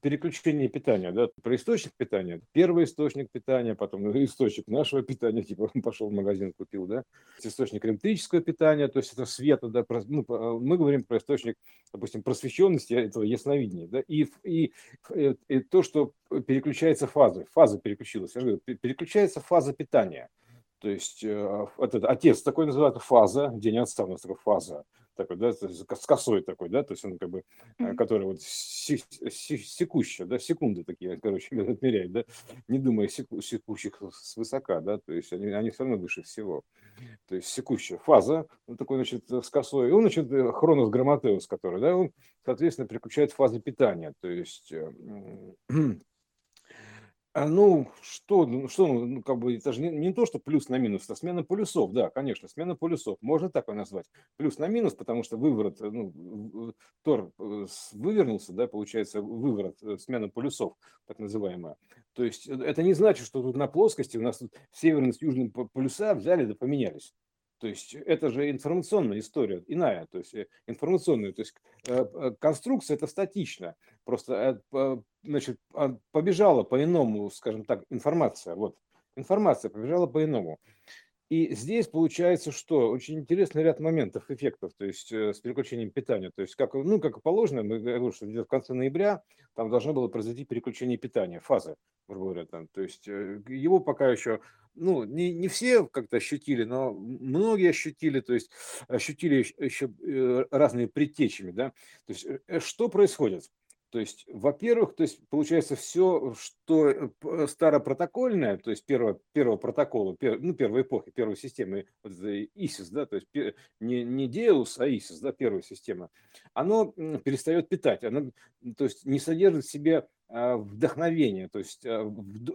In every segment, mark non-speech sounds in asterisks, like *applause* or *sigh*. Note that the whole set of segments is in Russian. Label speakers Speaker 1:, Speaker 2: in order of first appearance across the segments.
Speaker 1: переключение питания, да, про источник питания. Первый источник питания, потом источник нашего *laughs* питания, типа пошел в магазин, купил, да, источник электрического питания, то есть это света, да, ну, мы говорим про источник, допустим, просвещенности, этого ясновидения, да, и, и, и, и то, что переключается фазы, фаза переключилась, я говорю, переключается фаза питания, то есть э, этот отец такой называют фаза, день отца у нас такая фаза, такой, да, с косой такой, да, то есть он как бы, mm-hmm. который вот секущий, да, секунды такие, короче, *laughs* отмеряет, да, не думая секу, секущих свысока, да, то есть они, они все равно выше всего. То есть секущая фаза, он такой, значит, с косой, и он, значит, э, хронос грамматеус, который, да, он, соответственно, переключает фазы питания, то есть э, *clears throat* А, ну, что, ну, что, ну, ну, как бы, это же не, не то, что плюс на минус, это смена полюсов, да, конечно, смена полюсов, можно так и назвать. Плюс на минус, потому что выворот, э, ну, Тор э, вывернулся, да, получается, выворот, э, смена полюсов, так называемая. То есть это не значит, что тут на плоскости у нас тут северность, южный полюса взяли да поменялись. То есть это же информационная история, иная, то есть информационная, то есть конструкция это статично, просто значит, а, побежала по-иному, скажем так, информация, вот, информация побежала по-иному. И здесь получается, что очень интересный ряд моментов, эффектов, то есть э, с переключением питания. То есть, как, ну, как положено, мы говорим, что где-то в конце ноября там должно было произойти переключение питания, фазы, грубо говоря. Там. То есть э, его пока еще, ну, не, не все как-то ощутили, но многие ощутили, то есть ощутили еще э, разными предтечами, да. То есть что происходит? То есть, во-первых, то есть получается все, что э, старопротокольное, то есть первого, первого протокола, пер, ну, первой эпохи, первой системы вот, ISIS, да, то есть не, не Deus, а ISIS, да, первая система, оно перестает питать, оно, то есть не содержит в себе а, вдохновение. То есть а,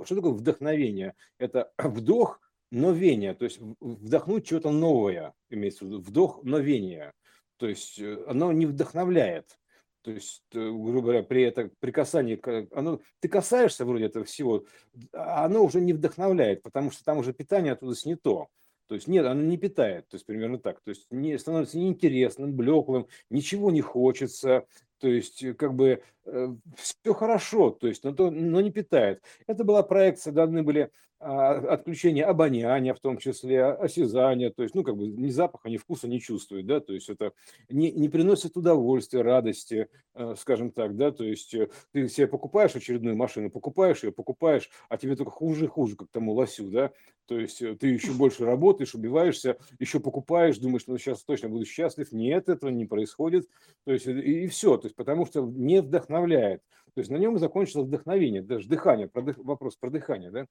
Speaker 1: что такое вдохновение? Это *clears throat* вдох, новение, то есть вдохнуть что-то новое, имеется в виду, вдох, новение. То есть э, оно не вдохновляет. То есть, э, грубо говоря, при этом при касании, оно, ты касаешься вроде этого всего, а оно уже не вдохновляет, потому что там уже питание оттуда снято. То есть нет, оно не питает, то есть примерно так. То есть не становится неинтересным, блеклым, ничего не хочется, то есть э, как бы э, все хорошо, то есть, но, то, но не питает. Это была проекция, должны были отключение обоняния, в том числе осязания, то есть, ну, как бы ни запаха, ни вкуса не чувствует, да, то есть это не, не приносит удовольствия, радости, э, скажем так, да, то есть э, ты себе покупаешь очередную машину, покупаешь ее, покупаешь, а тебе только хуже и хуже, как тому лосю, да, то есть э, ты еще больше работаешь, убиваешься, еще покупаешь, думаешь, ну, сейчас точно буду счастлив, нет, этого не происходит, то есть и, и все, то есть потому что не вдохновляет, то есть на нем закончилось вдохновение, даже дыхание, про вопрос про дыхание, да,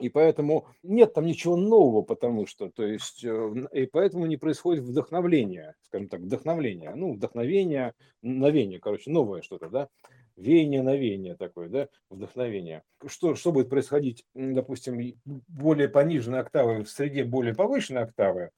Speaker 1: и поэтому нет там ничего нового, потому что, то есть, э, и поэтому не происходит вдохновление, скажем так, вдохновление, ну, вдохновение, новение, короче, новое что-то, да, веяние, новение такое, да, вдохновение. Что, что будет происходить, допустим, более пониженной октавы в среде более повышенной октавы,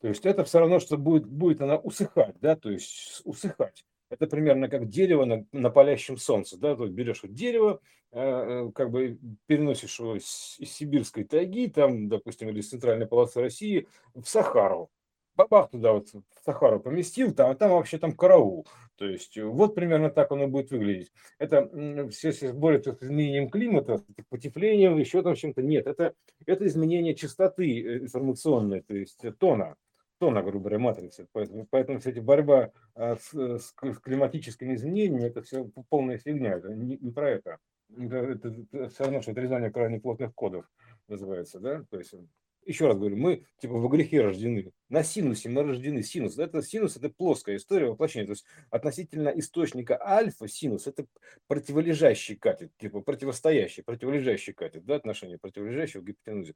Speaker 1: то есть это все равно, что будет, будет она усыхать, да, то есть усыхать. Это примерно как дерево на, на палящем солнце. Да? То есть берешь вот дерево, э, э, как бы переносишь его из, из сибирской тайги, там, допустим, или из центральной полосы России в Сахару. Бабах туда вот в Сахару поместил, там, а там вообще там караул. То есть вот примерно так оно будет выглядеть. Это все, более с изменением климата, потеплением, еще там чем-то. Нет, это, это изменение частоты э, информационной, то есть тона тона, грубо говоря, матрицы. Поэтому, поэтому кстати, борьба а, с, с климатическими изменениями – это все полная фигня, это не, не про это. Это, это, это все равно, что отрезание крайне плотных кодов называется, да, то есть еще раз говорю, мы типа во грехе рождены. На синусе мы рождены. Синус. Это синус это плоская история воплощения. То есть относительно источника альфа синус это противолежащий катет, типа противостоящий, противолежащий катет, да, отношение противолежащего к гипотенузе.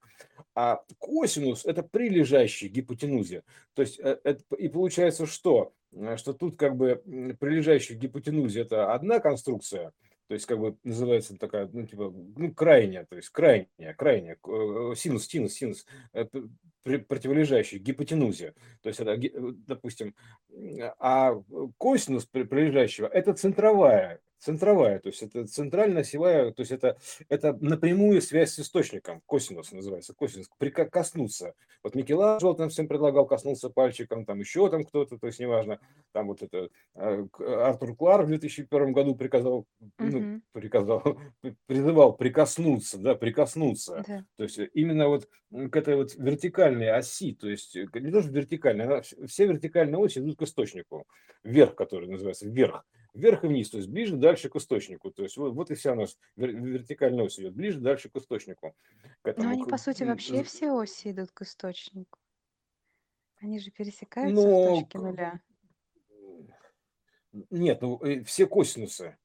Speaker 1: А косинус это прилежащий гипотенузе. То есть э, это, и получается что? Что тут как бы прилежащий к гипотенузе это одна конструкция, то есть, как бы называется такая, ну, типа, ну, крайняя, то есть крайняя, крайняя, э, синус, синус, синус, противолежащий гипотенузе. То есть, это, э, допустим, а косинус прилежащего – это центровая центровая, то есть это центральная осевая, то есть это, это напрямую связь с источником, косинус называется, косинус, прикоснуться. Вот Микеланджело там всем предлагал коснуться пальчиком, там еще там кто-то, то есть неважно, там вот это э, Артур Клар в 2001 году приказал, ну, приказал, призывал прикоснуться, да, прикоснуться. Да. То есть именно вот к этой вот вертикальной оси, то есть не то, что вертикальная, она, все вертикальные оси идут к источнику, вверх, который называется вверх вверх и вниз, то есть ближе, дальше к источнику. То есть вот, вот и вся у нас вертикальная ось идет, ближе, дальше к источнику.
Speaker 2: К этому, Но они, по сути, вообще все оси идут к источнику. Они же пересекаются Но... в точке нуля.
Speaker 1: Нет, ну э, все косинусы,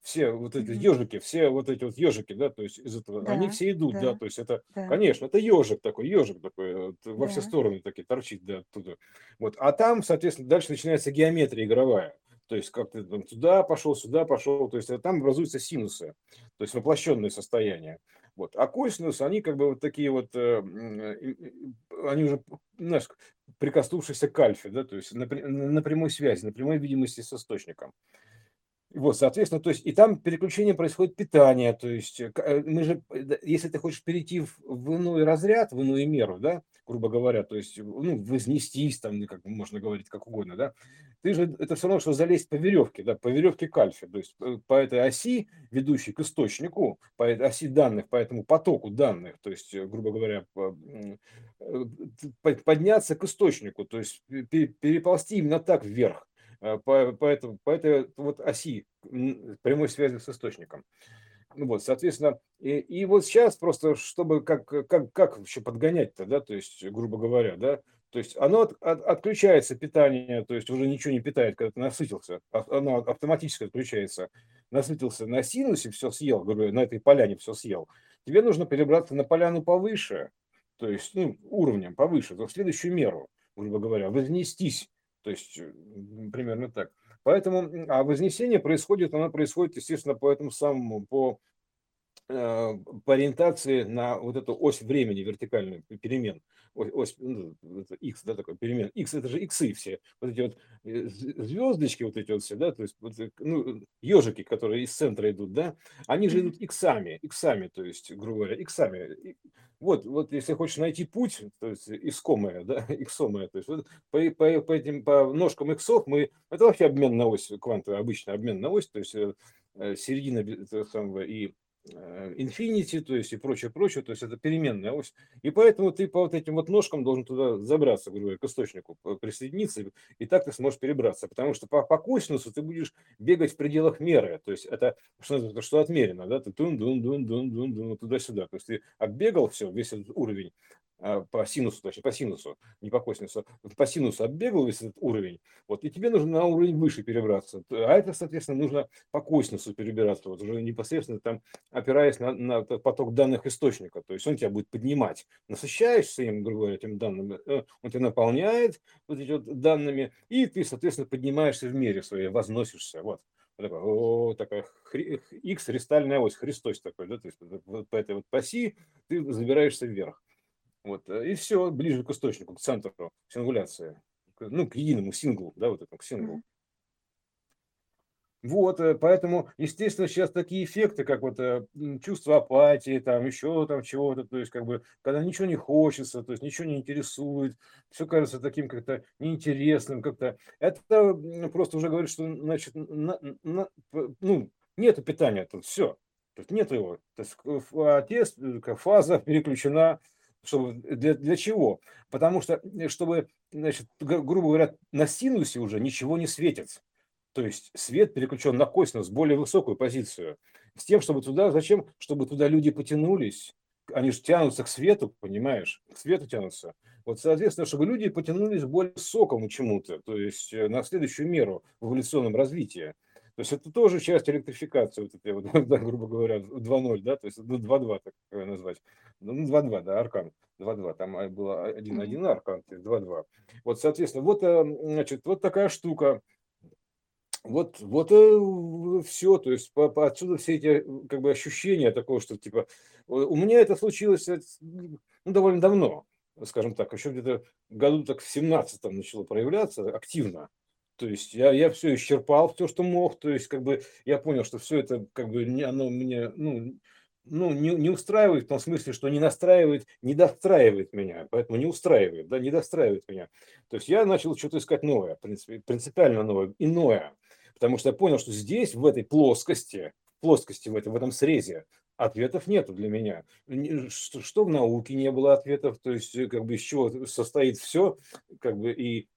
Speaker 1: все вот эти mm-hmm. ежики, все вот эти вот ежики, да, то есть из этого, да, они все идут, да, да то есть это, да. конечно, это ежик такой, ежик такой, вот, да. во все стороны такие торчит, да, оттуда. Вот, а там, соответственно, дальше начинается геометрия игровая. То есть как ты там туда пошел, сюда пошел, то есть э, там образуются синусы, то есть воплощенные состояния. Вот. А косинусы, они как бы вот такие вот, э, они уже, знаешь, прикоснувшиеся к альфе, да, то есть на, на прямой связи, на прямой видимости с источником. Вот, соответственно, то есть и там переключение происходит питание, то есть э, э, мы же, э, если ты хочешь перейти в, в иной разряд, в иную меру, да, грубо говоря, то есть, ну, вознестись, там, как можно говорить, как угодно, да, ты же, это все равно, что залезть по веревке, да, по веревке к то есть по этой оси, ведущей к источнику, по этой оси данных, по этому потоку данных, то есть, грубо говоря, подняться к источнику, то есть переползти именно так вверх, по, по, этому, по этой вот оси прямой связи с источником. Ну вот, соответственно, и, и вот сейчас просто, чтобы как, как, как вообще подгонять-то, да, то есть, грубо говоря, да, то есть оно от, от, отключается питание, то есть уже ничего не питает, когда ты насытился, а, оно автоматически отключается, насытился на синусе, все съел, говорю, на этой поляне все съел, тебе нужно перебраться на поляну повыше, то есть ну, уровнем повыше, в следующую меру, грубо говоря, вознестись то есть э, примерно так. Поэтому, а вознесение происходит, оно происходит, естественно, по этому самому, по, э, по ориентации на вот эту ось времени вертикальную перемен. Ось, ну, x, да, такой перемен. x это же иксы все. Вот эти вот э, звездочки, вот эти вот все, да, то есть вот, ну, ежики, которые из центра идут, да, они же идут иксами, иксами, то есть, грубо говоря, иксами. Вот, вот если хочешь найти путь, то есть искомое, да, *laughs* иксомое, то есть вот по, по, по этим по ножкам иксов мы, это вообще обмен на ось, квантовый обычный обмен на ось, то есть э, середина самого и Infinity, то есть и прочее, прочее, то есть это переменная ось. И поэтому ты по вот этим вот ножкам должен туда забраться, грубо говоря, к источнику, присоединиться, и так ты сможешь перебраться. Потому что по, по косинусу ты будешь бегать в пределах меры. То есть это что, что отмерено, да, ты тун дун дун дун дун дун туда-сюда. То есть ты отбегал все, весь этот уровень, по синусу, точнее, по синусу, не по косинусу, по синусу отбегал весь этот уровень, вот, и тебе нужно на уровень выше перебраться. А это, соответственно, нужно по косинусу перебираться, вот уже непосредственно там опираясь на, на поток данных источника. То есть он тебя будет поднимать. Насыщаешься им, грубо говоря, этим данными, э, он тебя наполняет вот эти вот данными, и ты, соответственно, поднимаешься в мире своей, возносишься. Вот. Такая, о, такая X христальная ось, Христос такой, да, то есть по этой вот оси ты забираешься вверх. Вот, э, и все, ближе к источнику, к центру сингуляции, ну, к единому синглу, да, вот этому, к синглу. Вот, э, поэтому, естественно, сейчас такие эффекты, как вот э, чувство апатии, там еще там чего-то, то есть как бы, когда ничего не хочется, то есть ничего не интересует, все кажется таким как-то неинтересным, как-то, это просто уже говорит, что, значит, на, на, ну, нету питания тут, все, то есть нет его, то есть а фаза переключена чтобы, для, для чего? Потому что, э, чтобы, значит, грубо говоря, на синусе уже ничего не светится. То есть свет переключен на косинус, более высокую позицию. С тем, чтобы туда, зачем? Чтобы туда люди потянулись. Они же тянутся к свету, понимаешь? К свету тянутся. Вот, соответственно, чтобы люди потянулись более высокому чему-то, то есть э, на следующую меру в эволюционном развитии. То есть это тоже часть электрификации, вот этой вот, *laughs* да, грубо говоря, 2.0, да, то есть ну, 2.2, так назвать. Ну, 2.2, да, аркан 2.2, там а, было 1.1 аркан, 2.2. Вот, соответственно, вот, э, значит, вот такая штука. Вот, вот э, все, то есть по, по отсюда все эти как бы ощущения такого, что типа у меня это случилось ну, довольно давно, скажем так, еще где-то году так в 17 начало проявляться активно. То есть я, я все исчерпал, все, что мог. То есть как бы я понял, что все это как бы не, оно мне ну, ну, не, не устраивает в том смысле, что не настраивает, не достраивает меня, поэтому не устраивает, да, не достраивает меня. То есть я начал что-то искать новое, принципиально новое, иное, потому что я понял, что здесь, в этой плоскости, плоскости в этом, в этом срезе, ответов нету для меня. Что, что в науке не было ответов, то есть как бы из чего состоит все, как бы и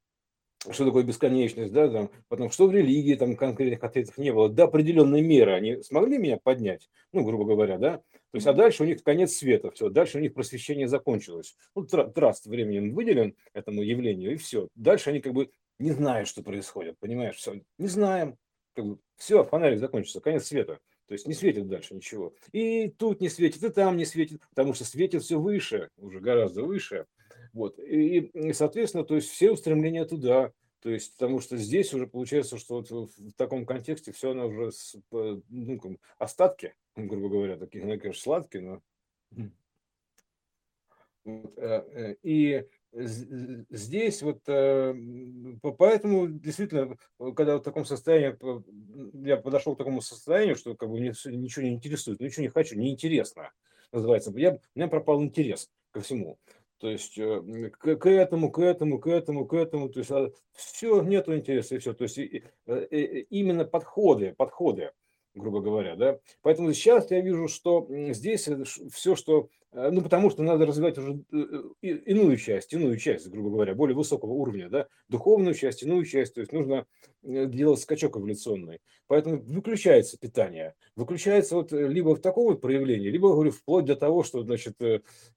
Speaker 1: что такое бесконечность, да, там, потому что в религии там конкретных ответов не было. До определенной меры они смогли меня поднять, ну, грубо говоря, да, то есть, а дальше у них конец света, все, дальше у них просвещение закончилось. Ну, траст временем выделен этому явлению, и все. Дальше они как бы не знают, что происходит, понимаешь, все, не знаем, как бы, все, фонарик закончится, конец света. То есть не светит дальше ничего. И тут не светит, и там не светит, потому что светит все выше, уже гораздо выше. Вот. И, и, соответственно, то есть все устремления туда. То есть, потому что здесь уже получается, что вот в таком контексте все оно уже с, ну, как, остатки, грубо говоря, такие, ну, конечно, сладкие, но... Вот, э, э, и здесь вот э, поэтому действительно, когда в таком состоянии, я подошел к такому состоянию, что как бы мне ничего не интересует, ничего не хочу, неинтересно называется. Я, у меня пропал интерес ко всему. То есть э, к, к этому, к этому, к этому, к этому, то есть а, все, нету интереса и все. То есть и, и, именно подходы, подходы, грубо говоря, да. Поэтому сейчас я вижу, что здесь все, что Э, ну, потому что надо развивать уже э, иную часть, иную часть, грубо говоря, более высокого уровня, да, духовную часть, иную часть, то есть нужно э, делать скачок эволюционный. Поэтому выключается питание, выключается вот либо в такого вот проявления, либо, говорю, вплоть до того, что, значит,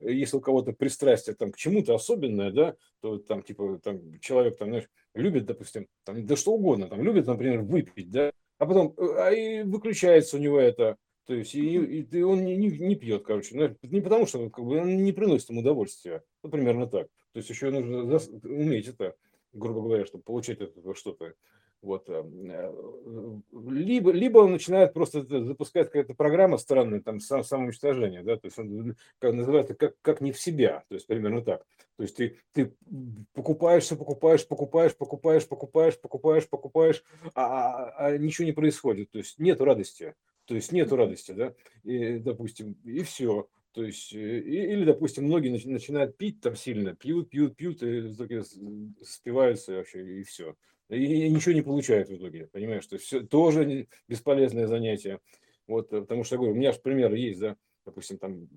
Speaker 1: если у кого-то пристрастие там к чему-то особенное, да, то там, типа, там человек, там, знаешь, любит, допустим, там, да что угодно, там, любит, например, выпить, да, а потом, а и выключается у него это, то есть и, и он не, не, не пьет, короче. Ну, не потому, что как бы, он не приносит ему удовольствия. Ну, примерно так. То есть еще нужно уметь это, грубо говоря, чтобы получать это что-то. Вот. Э, э, либо, либо он начинает просто запускать какая-то программа странная, там, сам, самоуничтожение, да, то есть он как, называется как, как не в себя, то есть примерно так. То есть ты, ты покупаешься, покупаешь, покупаешь, покупаешь, покупаешь, покупаешь, покупаешь, а, а, а ничего не происходит, то есть нет радости. То есть нету радости, да, и, допустим, и все. То есть, э, или, допустим, многие начинают пить там сильно, пьют, пьют, пьют, и спиваются вообще, и все. И ничего не получают в итоге, понимаешь, что все тоже бесполезное занятие. Вот, э, потому что, говорю, у меня же пример есть, да, допустим, там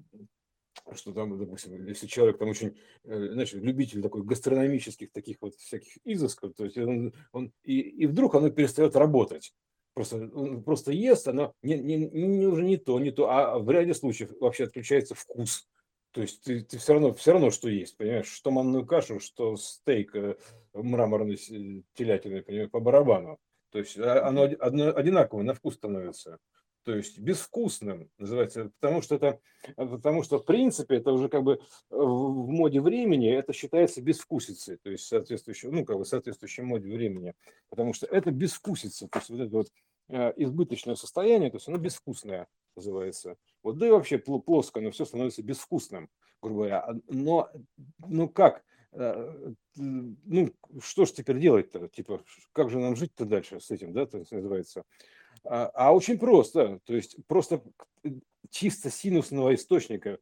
Speaker 1: что там, допустим, если человек там очень, э, значит, любитель такой гастрономических таких вот всяких изысков, то есть он, он и, и вдруг оно перестает работать просто, просто ест, оно не, не, не, уже не то, не то, а в ряде случаев вообще отключается вкус. То есть ты, ты все равно, все равно, что есть, понимаешь, что манную кашу, что стейк э, мраморной телятины, понимаешь, по барабану. То есть а, оно одинаковое на вкус становится то есть безвкусным называется, потому что это, потому что в принципе это уже как бы в моде времени это считается безвкусицей, то есть соответствующим, ну как бы соответствующей моде времени, потому что это безвкусица, то есть вот это вот э, избыточное состояние, то есть оно безвкусное называется. Вот да и вообще плоско, но все становится безвкусным, грубо говоря. А, но, ну как, э, ну что ж теперь делать-то, типа, как же нам жить-то дальше с этим, да, то называется. А, а очень просто, то есть просто чисто синусного источника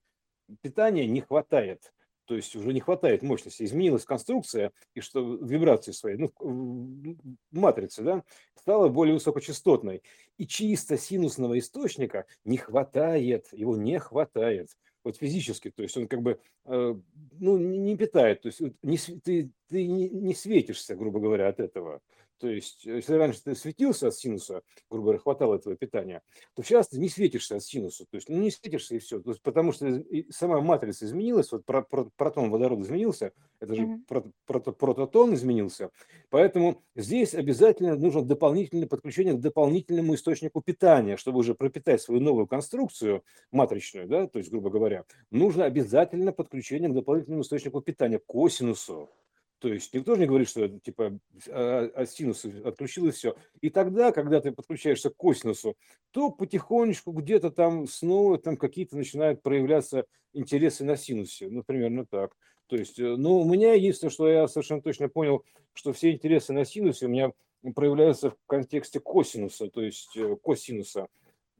Speaker 1: питания не хватает. То есть уже не хватает мощности. Изменилась конструкция, и что вибрации свои, ну, матрицы, да, стала более высокочастотной. И чисто синусного источника не хватает, его не хватает. Вот физически, то есть он как бы, э, ну, не питает, то есть не, ты, ты не, не светишься, грубо говоря, от этого. То есть, э, если раньше ты светился от синуса, грубо говоря, хватало этого питания, то сейчас ты не светишься от синуса. То есть, ну, не светишься и все. То есть, потому что сама матрица изменилась, вот протон водорода изменился, это же mm-hmm. прото, прототон изменился. Поэтому здесь обязательно нужно дополнительное подключение к дополнительному источнику питания, чтобы уже пропитать свою новую конструкцию матричную, да, то есть, грубо говоря, нужно обязательно подключение к дополнительному источнику питания, косинусу. То есть никто же не говорит, что типа а, а синус отключил и все. И тогда, когда ты подключаешься к косинусу, то потихонечку где-то там снова там какие-то начинают проявляться интересы на синусе. Ну, примерно так. То есть, э, ну, у меня единственное, что я совершенно точно понял, что все интересы на синусе у меня проявляются в контексте косинуса, то есть э, косинуса.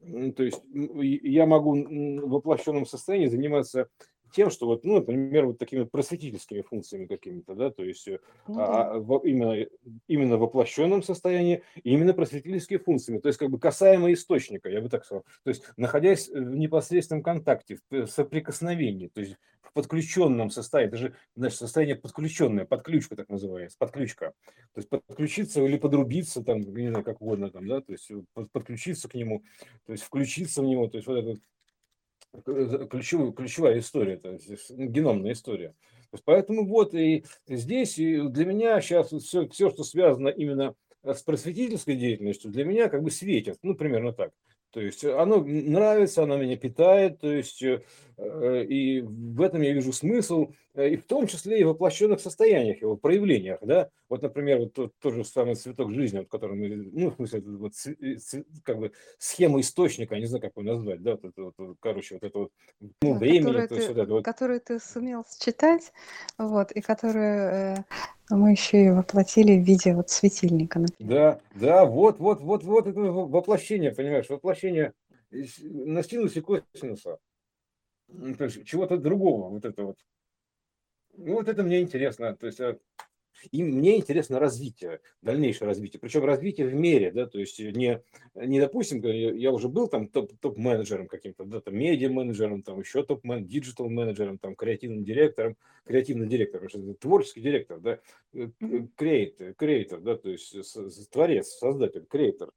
Speaker 1: То есть я могу в воплощенном состоянии заниматься тем, что вот, ну, например, вот такими просветительскими функциями какими-то, да, то есть э, ну, а, да. в, именно, именно в воплощенном состоянии, именно просветительскими функциями, то есть как бы касаемо источника, я бы так сказал, то есть находясь в непосредственном контакте, в соприкосновении, то есть в подключенном состоянии, даже значит, состояние подключенное, подключка так называется, подключка, то есть подключиться или подрубиться, там, не знаю, как угодно, там, да, то есть подключиться к нему, то есть включиться в него, то есть вот этот ключевая, ключевая история, то есть ну, геномная история. Поэтому вот и здесь и для меня сейчас все, все, что связано именно с просветительской деятельностью, для меня как бы светит, ну, примерно так. То есть оно нравится, оно меня питает, то есть э, и в этом я вижу смысл, э, и в том числе и в воплощенных состояниях, его проявлениях, да. Вот, например, вот тот, тот же самый цветок жизни, вот, который мы, ну, в смысле, вот, как бы схема источника, не знаю, как его назвать, да, вот это вот, короче, вот это вот,
Speaker 2: ну, времени, то есть вот это вот. Который ты сумел считать, вот, и который э, мы еще и воплотили в виде вот светильника.
Speaker 1: Например. Да, да, вот, вот, вот, вот это воплощение, понимаешь, воплощение на синусе косинуса. То есть чего-то другого, вот это вот. Ну, вот это мне интересно. То есть а и мне интересно развитие, дальнейшее развитие. Причем развитие в мере, да, то есть не, не допустим, я уже был там топ, топ-менеджером каким-то, да, там медиа-менеджером, там еще топ-мен, digital -менеджером, там креативным директором, креативный директор, творческий директор, да, креатор, креатор, да, то есть творец, создатель, креатор.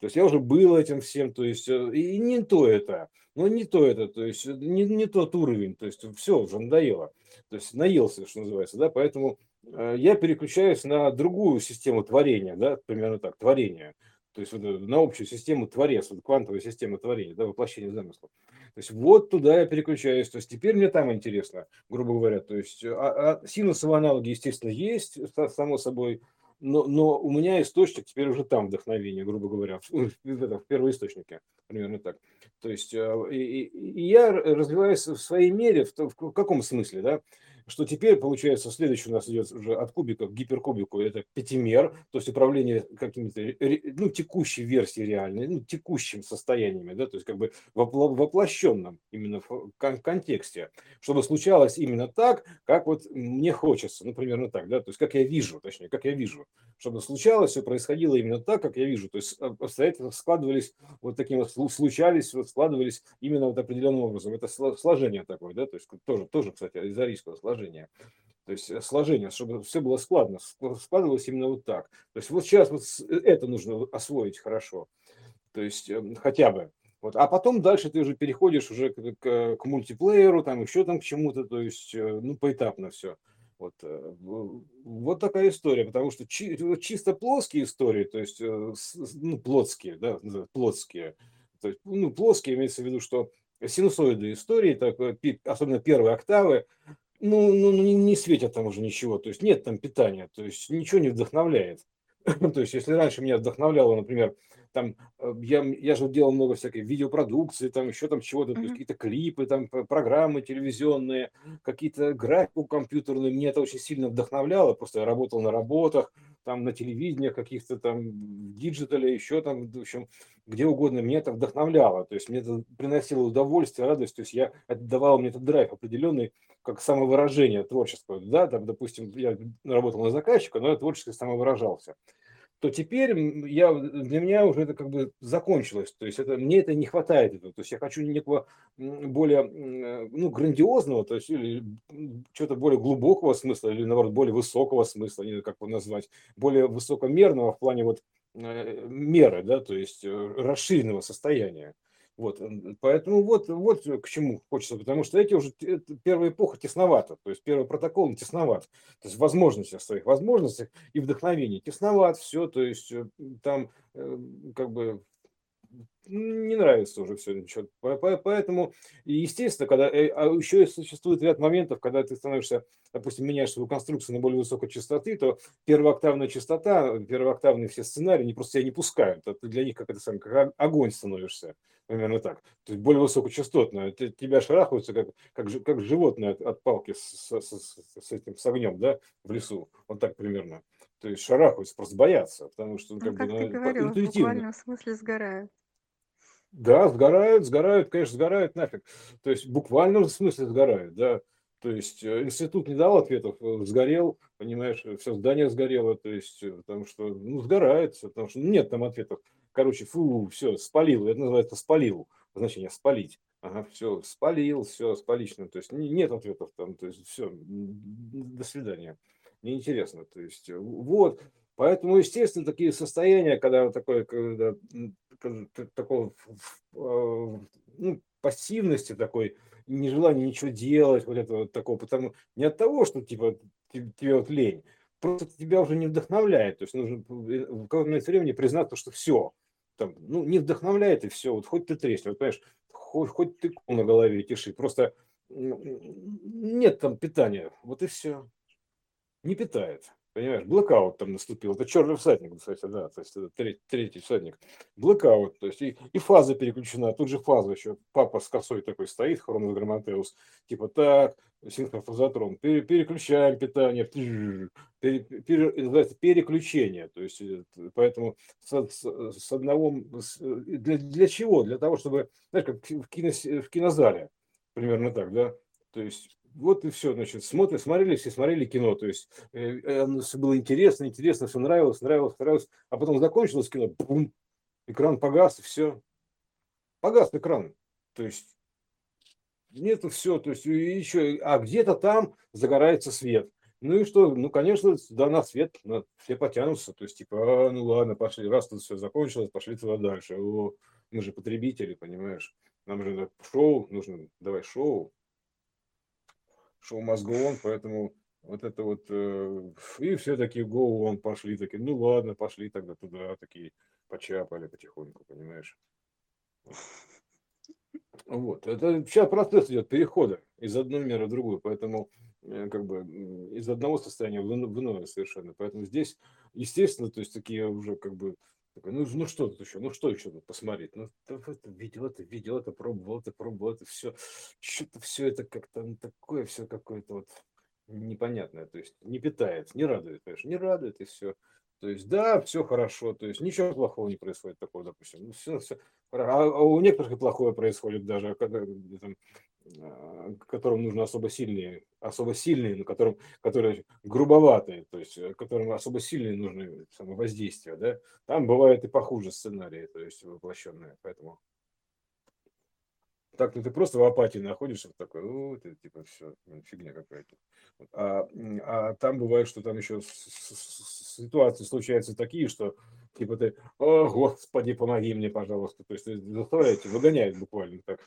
Speaker 1: То есть я уже был этим всем, то есть э, и не то это, ну не то это, то есть не, не тот уровень, то есть все уже надоело, то есть наелся, что называется, да, поэтому Э, я переключаюсь на другую систему творения, да, примерно так, творение. То есть вот, на общую систему творец, вот, квантовую систему творения, да, воплощение замысла. То есть вот туда я переключаюсь. То есть теперь мне там интересно, грубо говоря. То есть а, а синусовые аналоги, естественно, есть, само собой, но, но у меня источник теперь уже там вдохновение, грубо говоря, в, в, в, первоисточнике, примерно так. То есть э, и, и я развиваюсь в своей мере, в, в каком смысле, да? Что теперь, получается, следующий у нас идет уже от кубика к гиперкубику, это пятимер, то есть управление какими-то, ну, текущей версией реальной, ну, текущим состояниями, да, то есть как бы в воплощенном именно в контексте, чтобы случалось именно так, как вот мне хочется, ну, примерно так, да, то есть как я вижу, точнее, как я вижу, чтобы случалось, все происходило именно так, как я вижу, то есть обстоятельства складывались вот таким вот, случались, вот складывались именно вот определенным образом, это сложение такое, да, то есть тоже, тоже, кстати, из арийского сложения, сложения. То есть э, сложение, чтобы все было складно, складывалось именно вот так. То есть вот сейчас вот э, это нужно освоить хорошо. То есть эм, хотя бы. Вот. А потом дальше ты уже переходишь уже к, к, к мультиплееру, там еще там к чему-то, то есть э, ну поэтапно все. Вот, вот такая история, потому что чи, чисто плоские истории, то есть ну, плотские, да, плотские, то есть, ну, плоские имеется в виду, что синусоиды истории, так, особенно первые октавы, ну, ну, ну, не, не светят там уже ничего, то есть нет там питания, то есть ничего не вдохновляет. *laughs* то есть если раньше меня вдохновляло, например, там э, я, я же делал много всякой видеопродукции, там еще там чего-то, mm-hmm. какие-то клипы, там программы телевизионные, какие-то графику компьютерные, мне это очень сильно вдохновляло, просто я работал на работах, там на телевидении каких-то там, в диджитале, еще там, в общем, где угодно, меня это вдохновляло, то есть мне это приносило удовольствие, радость, то есть я, это давало мне этот драйв определенный, как самовыражение творческого, да, там, допустим, я работал на заказчика, но я творчески самовыражался то теперь я, для меня уже это как бы закончилось. То есть это, мне это не хватает этого. То есть я хочу некого более ну, грандиозного, то есть или чего-то более глубокого смысла, или наоборот более высокого смысла, не знаю, как его назвать, более высокомерного в плане вот э, меры, да, то есть э, расширенного состояния. Вот, поэтому вот, вот к чему хочется, потому что эти уже первая эпоха тесновата, то есть первый протокол тесноват, то есть возможности своих возможностях и вдохновений тесноват, все, то есть э, там э, как бы не нравится уже все. Поэтому, естественно, когда, э, а еще существует ряд моментов, когда ты становишься, допустим, меняешь свою конструкцию на более высокой частоты, то первооктавная частота, первооктавные все сценарии, они просто тебя не пускают. Это для них как это самое, как огонь становишься, примерно так. То есть более высокочастотная. Тебя шарахаются как, как, как животное от, от палки с, с, с, с этим, с огнем, да, в лесу. Вот так примерно. То есть шарахаются, просто боятся, потому что
Speaker 2: ну, как, как бы, ты ну, говорил, интуитивно. в буквальном смысле сгорают.
Speaker 1: Да, сгорают, сгорают, конечно, сгорают нафиг. То есть в буквальном смысле сгорают, да. То есть э, институт не дал ответов, э, сгорел, понимаешь, все здание сгорело, то есть, э, потому что, ну, сгорает, потому что ну, нет там ответов. Короче, фу, все, спалил, это называется спалил, значение спалить. Ага, все, спалил, все, спалично, то есть нет ответов там, то есть все, до свидания, неинтересно, то есть вот, Поэтому, естественно, такие состояния, когда такое, когда, такого ну, пассивности такой, нежелание ничего делать, вот этого вот такого, потому не от того, что типа тебе вот лень, просто тебя уже не вдохновляет. То есть нужно в какое-то времени признать то, что все, там, ну, не вдохновляет и все, вот хоть ты тресни, вот понимаешь, хоть, хоть ты на голове тиши, просто нет там питания, вот и все. Не питает. Понимаешь, блэкаут там наступил. Это черный всадник, кстати, да, то есть это третий, третий всадник. Блэкаут, то есть и, и фаза переключена, тут же фаза еще. Папа с косой такой стоит, Хронос Граматеус, типа так, синхрофазотрон, пере, переключаем питание, пере, пере, называется переключение, то есть э, поэтому с, с, с одного, с, для, для чего? Для того, чтобы, знаешь, как в, кино, в кинозале, примерно так, да, то есть вот и все, значит, смотрели, смотрели, все смотрели кино, то есть э, э, все было интересно, интересно, все нравилось, нравилось, нравилось, а потом закончилось кино, бум, экран погас, и все, погас экран, то есть нету все, то есть еще, а где-то там загорается свет. Ну и что? Ну, конечно, да, на свет на, все потянутся. То есть, типа, а, ну ладно, пошли, раз тут все закончилось, пошли туда дальше. О, мы же потребители, понимаешь? Нам же шоу, нужно давай шоу go on, поэтому вот это вот, э, и все такие go on пошли, такие, ну ладно, пошли тогда туда, такие почапали потихоньку, понимаешь. Вот, это сейчас процесс идет перехода из одной меры в другую, поэтому э, как бы из одного состояния в иное совершенно. Поэтому здесь, естественно, то есть такие уже как бы такой, ну, ну что тут еще, ну что еще тут посмотреть? Ну, это видел, это видел, это пробовал, это пробовал, это все, что-то все это как-то ну, такое все какое-то вот непонятное, то есть не питает, не радует, конечно, не радует и все. То есть, да, все хорошо, то есть ничего плохого не происходит такого, допустим. Ну, все, все. А, а у некоторых и плохое происходит даже, когда там, а, которым нужно особо сильные, особо сильные, но которым, которые грубоватые, то есть э, которым особо сильные нужны воздействия, да, там бывает и похуже сценарии, то есть воплощенные, поэтому так ну ты просто в апатии находишься, такой, ну, это типа все, фигня какая-то. А, а там бывает, что там еще ситуации случаются такие, что типа ты, о, господи, помоги мне, пожалуйста. То есть заставляете, выгоняют буквально так.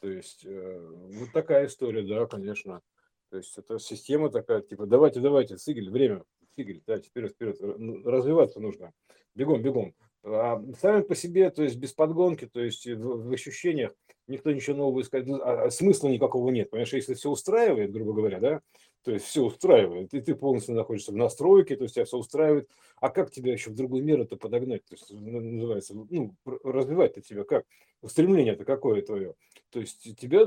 Speaker 1: То есть э, вот такая история, да, конечно. То есть это система такая, типа, давайте, давайте, Сигель, время, Сигель, давайте, вперед, вперед, развиваться нужно. Бегом, бегом. А сами по себе, то есть без подгонки, то есть в, в ощущениях никто ничего нового искать, ну, а, а смысла никакого нет. Понимаешь, если все устраивает, грубо говоря, да, то есть все устраивает, и ты полностью находишься в настройке, то есть тебя все устраивает, а как тебя еще в другую меру это подогнать, то есть называется, ну, развивать-то тебя как? Устремление-то какое твое? То есть тебя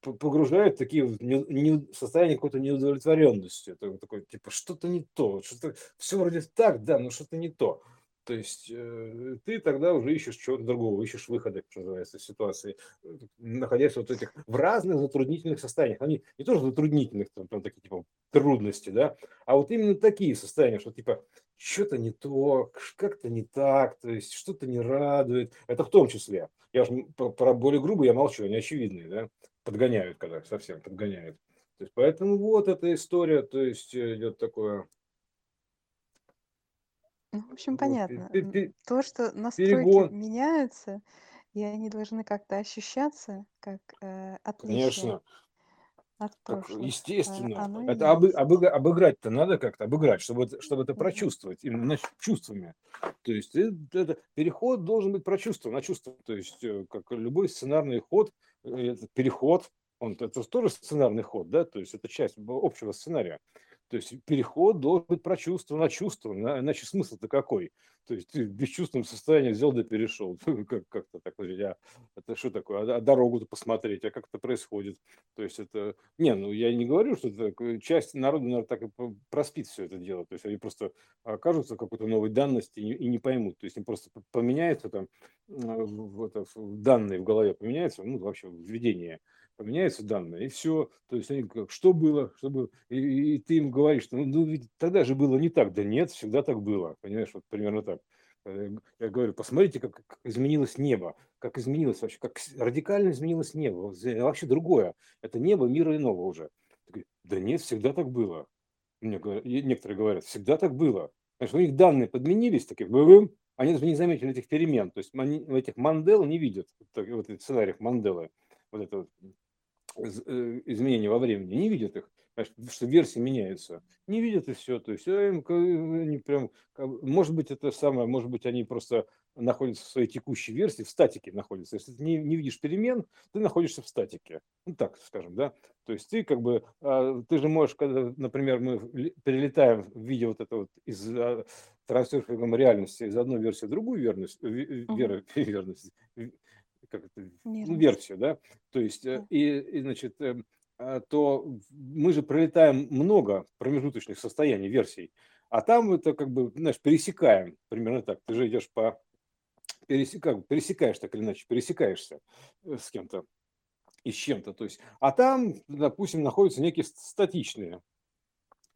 Speaker 1: погружает в такие не, не, состояние какой-то неудовлетворенности, это такой, типа, что-то не то, что-то, все вроде так, да, но что-то не то. То есть э, ты тогда уже ищешь чего-то другого, ищешь выхода, что называется, ситуации, э, находясь вот этих в разных затруднительных состояниях. Они не тоже затруднительных, там, там такие типа трудности, да, а вот именно такие состояния, что типа что-то не то, как-то не так, то есть что-то не радует. Это в том числе. Я уже про более грубые я молчу, они очевидные, да, подгоняют, когда совсем подгоняют. То есть, поэтому вот эта история, то есть идет такое
Speaker 2: ну, в общем, понятно. То, что настройки перегон. меняются, и они должны как-то ощущаться как э, отличие
Speaker 1: Конечно,
Speaker 2: от
Speaker 1: как
Speaker 2: прошлых.
Speaker 1: естественно. оно и Это обы- обыга- обыграть-то надо как-то, обыграть, чтобы, это- чтобы это прочувствовать, именно чувствами. То есть э, это, переход должен быть прочувствован на чувство. То есть э, как любой сценарный ход, э, это переход, он это тоже сценарный ход, да, то есть это часть общего сценария. То есть переход должен быть про чувство на чувство, иначе смысл-то какой? То есть ты в бесчувственном состоянии взял да перешел. *laughs* Как, как-то так, а это что такое? А, а дорогу-то посмотреть, а как это происходит? То есть это... Не, ну я не говорю, что это часть народа, наверное, так и проспит все это дело. То есть они просто окажутся в какой-то новой данности и, не поймут. То есть им просто поменяется там вот, данные в голове, поменяются, ну вообще введение поменяются данные, и все. То есть они как, что было, что было. И, и ты им говоришь, ну, ну ведь тогда же было не так. Да нет, всегда так было. Понимаешь, вот примерно так. Э, я говорю, посмотрите, как, как изменилось небо, как изменилось вообще, как радикально изменилось небо. Вообще другое. Это небо мира иного уже. Да нет, всегда так было. Мне говорят, некоторые говорят, всегда так было. Что у них данные подменились, такие, они даже не заметили этих перемен. То есть они этих Мандел не видят, вот этих сценариев Манделы, вот это вот Э, изменения во времени, не видят их, что версии меняются, не видят и все. То есть э, они прям, может быть, это самое, может быть, они просто находятся в своей текущей версии, в статике находятся. Если ты не, не видишь перемен, ты находишься в статике. Ну так, скажем, да. То есть ты как бы, а, ты же можешь, когда, например, мы перелетаем в виде вот этого вот из а, трансфером реальности из одной версии в другую верность, вер, *laughs* верность, как это, ну, версию, да, то есть, э, и, и значит, э, а, то мы же пролетаем много промежуточных состояний, версий, а там это как бы, знаешь, пересекаем, примерно так, ты же идешь по, пересекаешь, пересекаешь так или иначе, пересекаешься э, с кем-то и с чем-то, то есть, а там, допустим, находятся некие статичные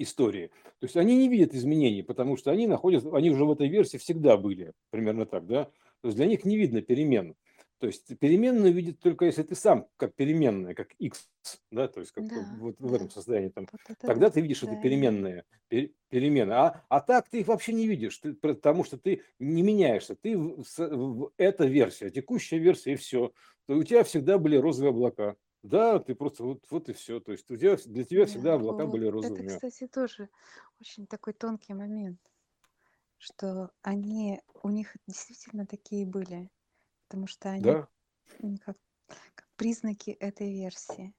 Speaker 1: истории. То есть они не видят изменений, потому что они находятся, они уже в этой версии всегда были, примерно так, да. То есть для них не видно перемен. То есть переменную видит только если ты сам как переменная, как x, да, то есть как да, вот да. в этом состоянии там. Вот это тогда да, ты видишь да. это переменные, перемены. А, а так ты их вообще не видишь, ты, потому что ты не меняешься. Ты в, в, эта версия, текущая версия и все. То у тебя всегда были розовые облака. Да, ты просто вот, вот и все. То есть у тебя, для тебя всегда облака вот, были розовыми.
Speaker 2: Это, кстати, тоже очень такой тонкий момент, что они, у них действительно такие были потому что они
Speaker 1: Да,
Speaker 2: как, как признаки этой версии.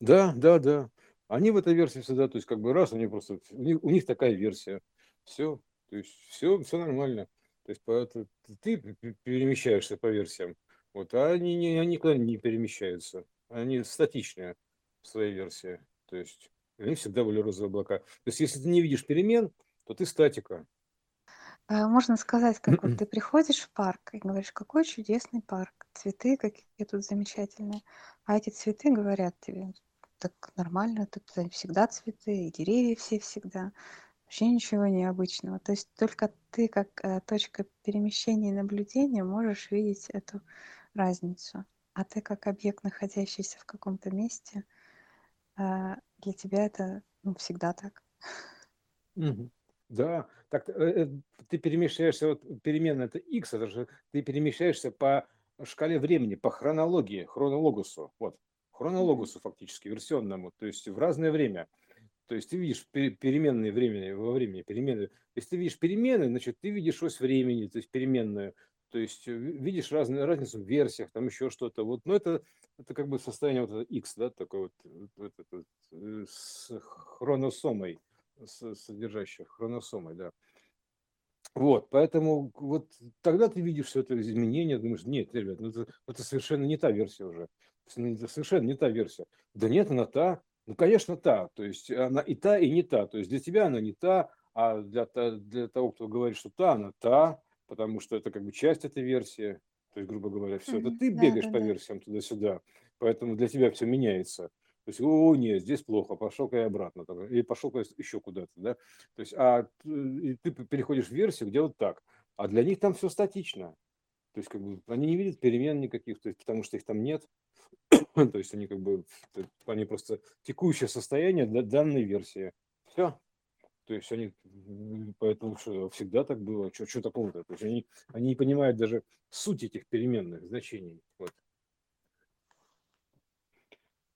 Speaker 1: да, да, да. Они в этой версии всегда, то есть как бы раз, они просто, у них, у них такая версия. Все, то есть все, все нормально. То есть поэтому ты перемещаешься по версиям, вот, а они, не, они никуда не перемещаются. Они статичные в своей версии. То есть они всегда были розовые облака. То есть если ты не видишь перемен, то ты статика.
Speaker 2: А, можно сказать, как вот ты приходишь в парк и говоришь, какой чудесный парк, цветы какие тут замечательные. А эти цветы говорят тебе, так нормально, тут всегда цветы, и деревья все всегда. Вообще ничего необычного. То есть только ты, как э, точка перемещения и наблюдения, можешь видеть эту разницу. А ты, как объект, находящийся в каком-то месте, э, для тебя это ну, всегда так.
Speaker 1: Мгм. Да, так э, э, ты перемещаешься, вот перемена это x, это же ты перемещаешься по шкале времени, по хронологии, хронологусу, вот, хронологусу фактически, версионному, то есть в разное время. То есть ты видишь переменные времени, во времени, перемены. Если ты видишь перемены, значит, ты видишь ось времени, то есть переменную. То есть э, видишь разную разницу в версиях, там еще что-то. Вот, но это, это как бы состояние вот X, да, такой вот, вот, вот, вот с хроносомой содержащих хроносомой, да. Вот, поэтому вот тогда ты видишь все это изменение, думаешь, нет, ребят, ну это, это совершенно не та версия уже. Это совершенно не та версия. Да нет, она та. Ну, конечно, та. То есть она и та, и не та. То есть для тебя она не та, а для, для того, кто говорит, что та, она та, потому что это как бы часть этой версии. То есть, грубо говоря, все. Это ты бегаешь да, по да. версиям туда-сюда. Поэтому для тебя все меняется. То есть, о, нет, здесь плохо, пошел-ка я обратно, или пошел-ка еще куда-то, да. То есть, а ты переходишь в версию, где вот так. А для них там все статично. То есть, как бы, они не видят перемен никаких, то есть, потому что их там нет. *coughs* то есть, они как бы, они просто текущее состояние для данной версии. Все. То есть они, поэтому что, всегда так было, что, что такого-то. То есть они, они не понимают даже суть этих переменных значений. Вот.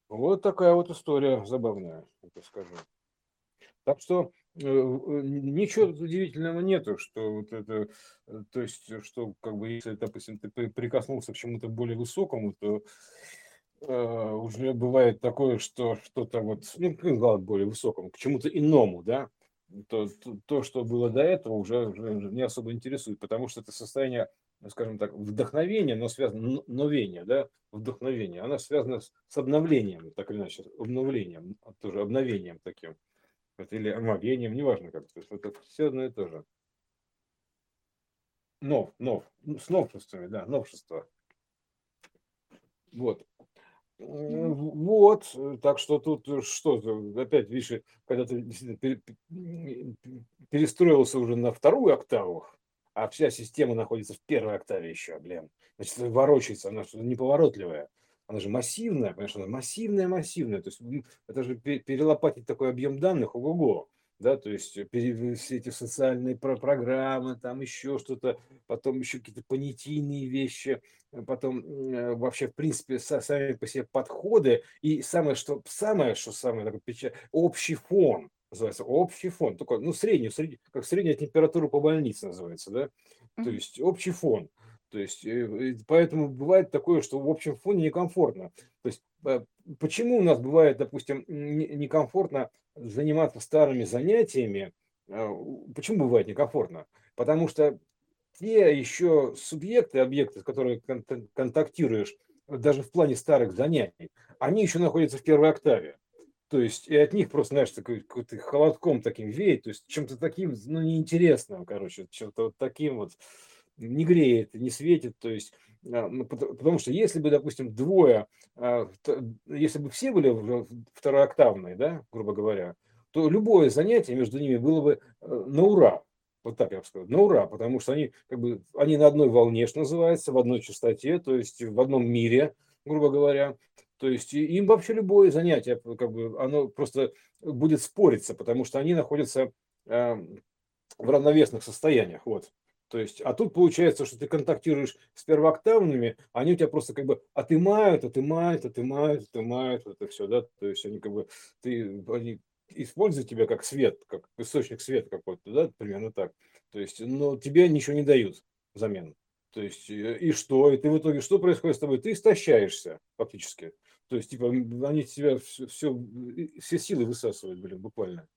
Speaker 1: Вот такая вот история забавная, это скажу. Так что э, ничего удивительного нету, что вот это, э, то есть, что как бы если, допустим, ты прикоснулся к чему-то более высокому, то э, уже бывает такое, что что-то вот, ну, к более высокому, к чему-то иному, да, то, то, то, что было до этого, уже не особо интересует, потому что это состояние, скажем так, вдохновения, но связано, новения, да, вдохновение, оно связано с, с обновлением, так или иначе, обновлением, тоже обновением таким, вот, или омовением, неважно как, то есть это все одно и то же. Нов, нов, с новшествами, да, новшество. Вот. Вот, так что тут э, что, опять, видишь, когда ты перестроился уже на вторую октаву, а вся система находится в первой октаве еще, блин, значит, ворочается, она что-то неповоротливая, она же массивная, понимаешь, она массивная, массивная, то есть это же перелопатить такой объем данных, ого-го. Да, то есть э, все эти социальные про программы, там еще что-то, потом еще какие-то понятийные вещи, э, потом э, вообще, в принципе, сами по себе подходы, и самое, что самое, что самое такое печаль, общий фон, называется общий фон, такой, ну, средний, средний, как средняя температура по больнице называется, да, то есть общий фон. То есть, поэтому бывает такое, что в общем фоне некомфортно. То есть, почему у нас бывает, допустим, некомфортно заниматься старыми занятиями, а, почему бывает некомфортно? Потому что те еще субъекты, объекты, с которыми контактируешь, даже в плане старых занятий, они еще находятся в первой октаве. То есть и от них просто, знаешь, такой какой-то холодком таким веет, то есть чем-то таким, ну, неинтересным, короче, чем-то вот таким вот не греет, не светит, то есть а, ну, потому что если бы, допустим, двое, а, если бы все были второоктавные, да, грубо говоря, то любое занятие между ними было бы э, на ура. Вот так я бы сказал, на ура, потому что они как бы они на одной волне, что называется, в одной частоте, то есть в одном мире, грубо говоря. То есть им вообще любое занятие, как бы, оно просто будет спориться, потому что они находятся в равновесных состояниях. Вот. То есть, а тут получается, что ты контактируешь с первооктавными, они у тебя просто как бы отымают, отымают, отымают, отымают, это все, да, то есть они как бы, ты, они используют тебя как свет, как источник света какой-то, да, примерно так. То есть, но тебе ничего не дают взамен. То есть, э, и что? И ты в итоге, что происходит с тобой? Ты истощаешься фактически. То есть, типа, они тебя все, все, все силы высасывают, блин, буквально.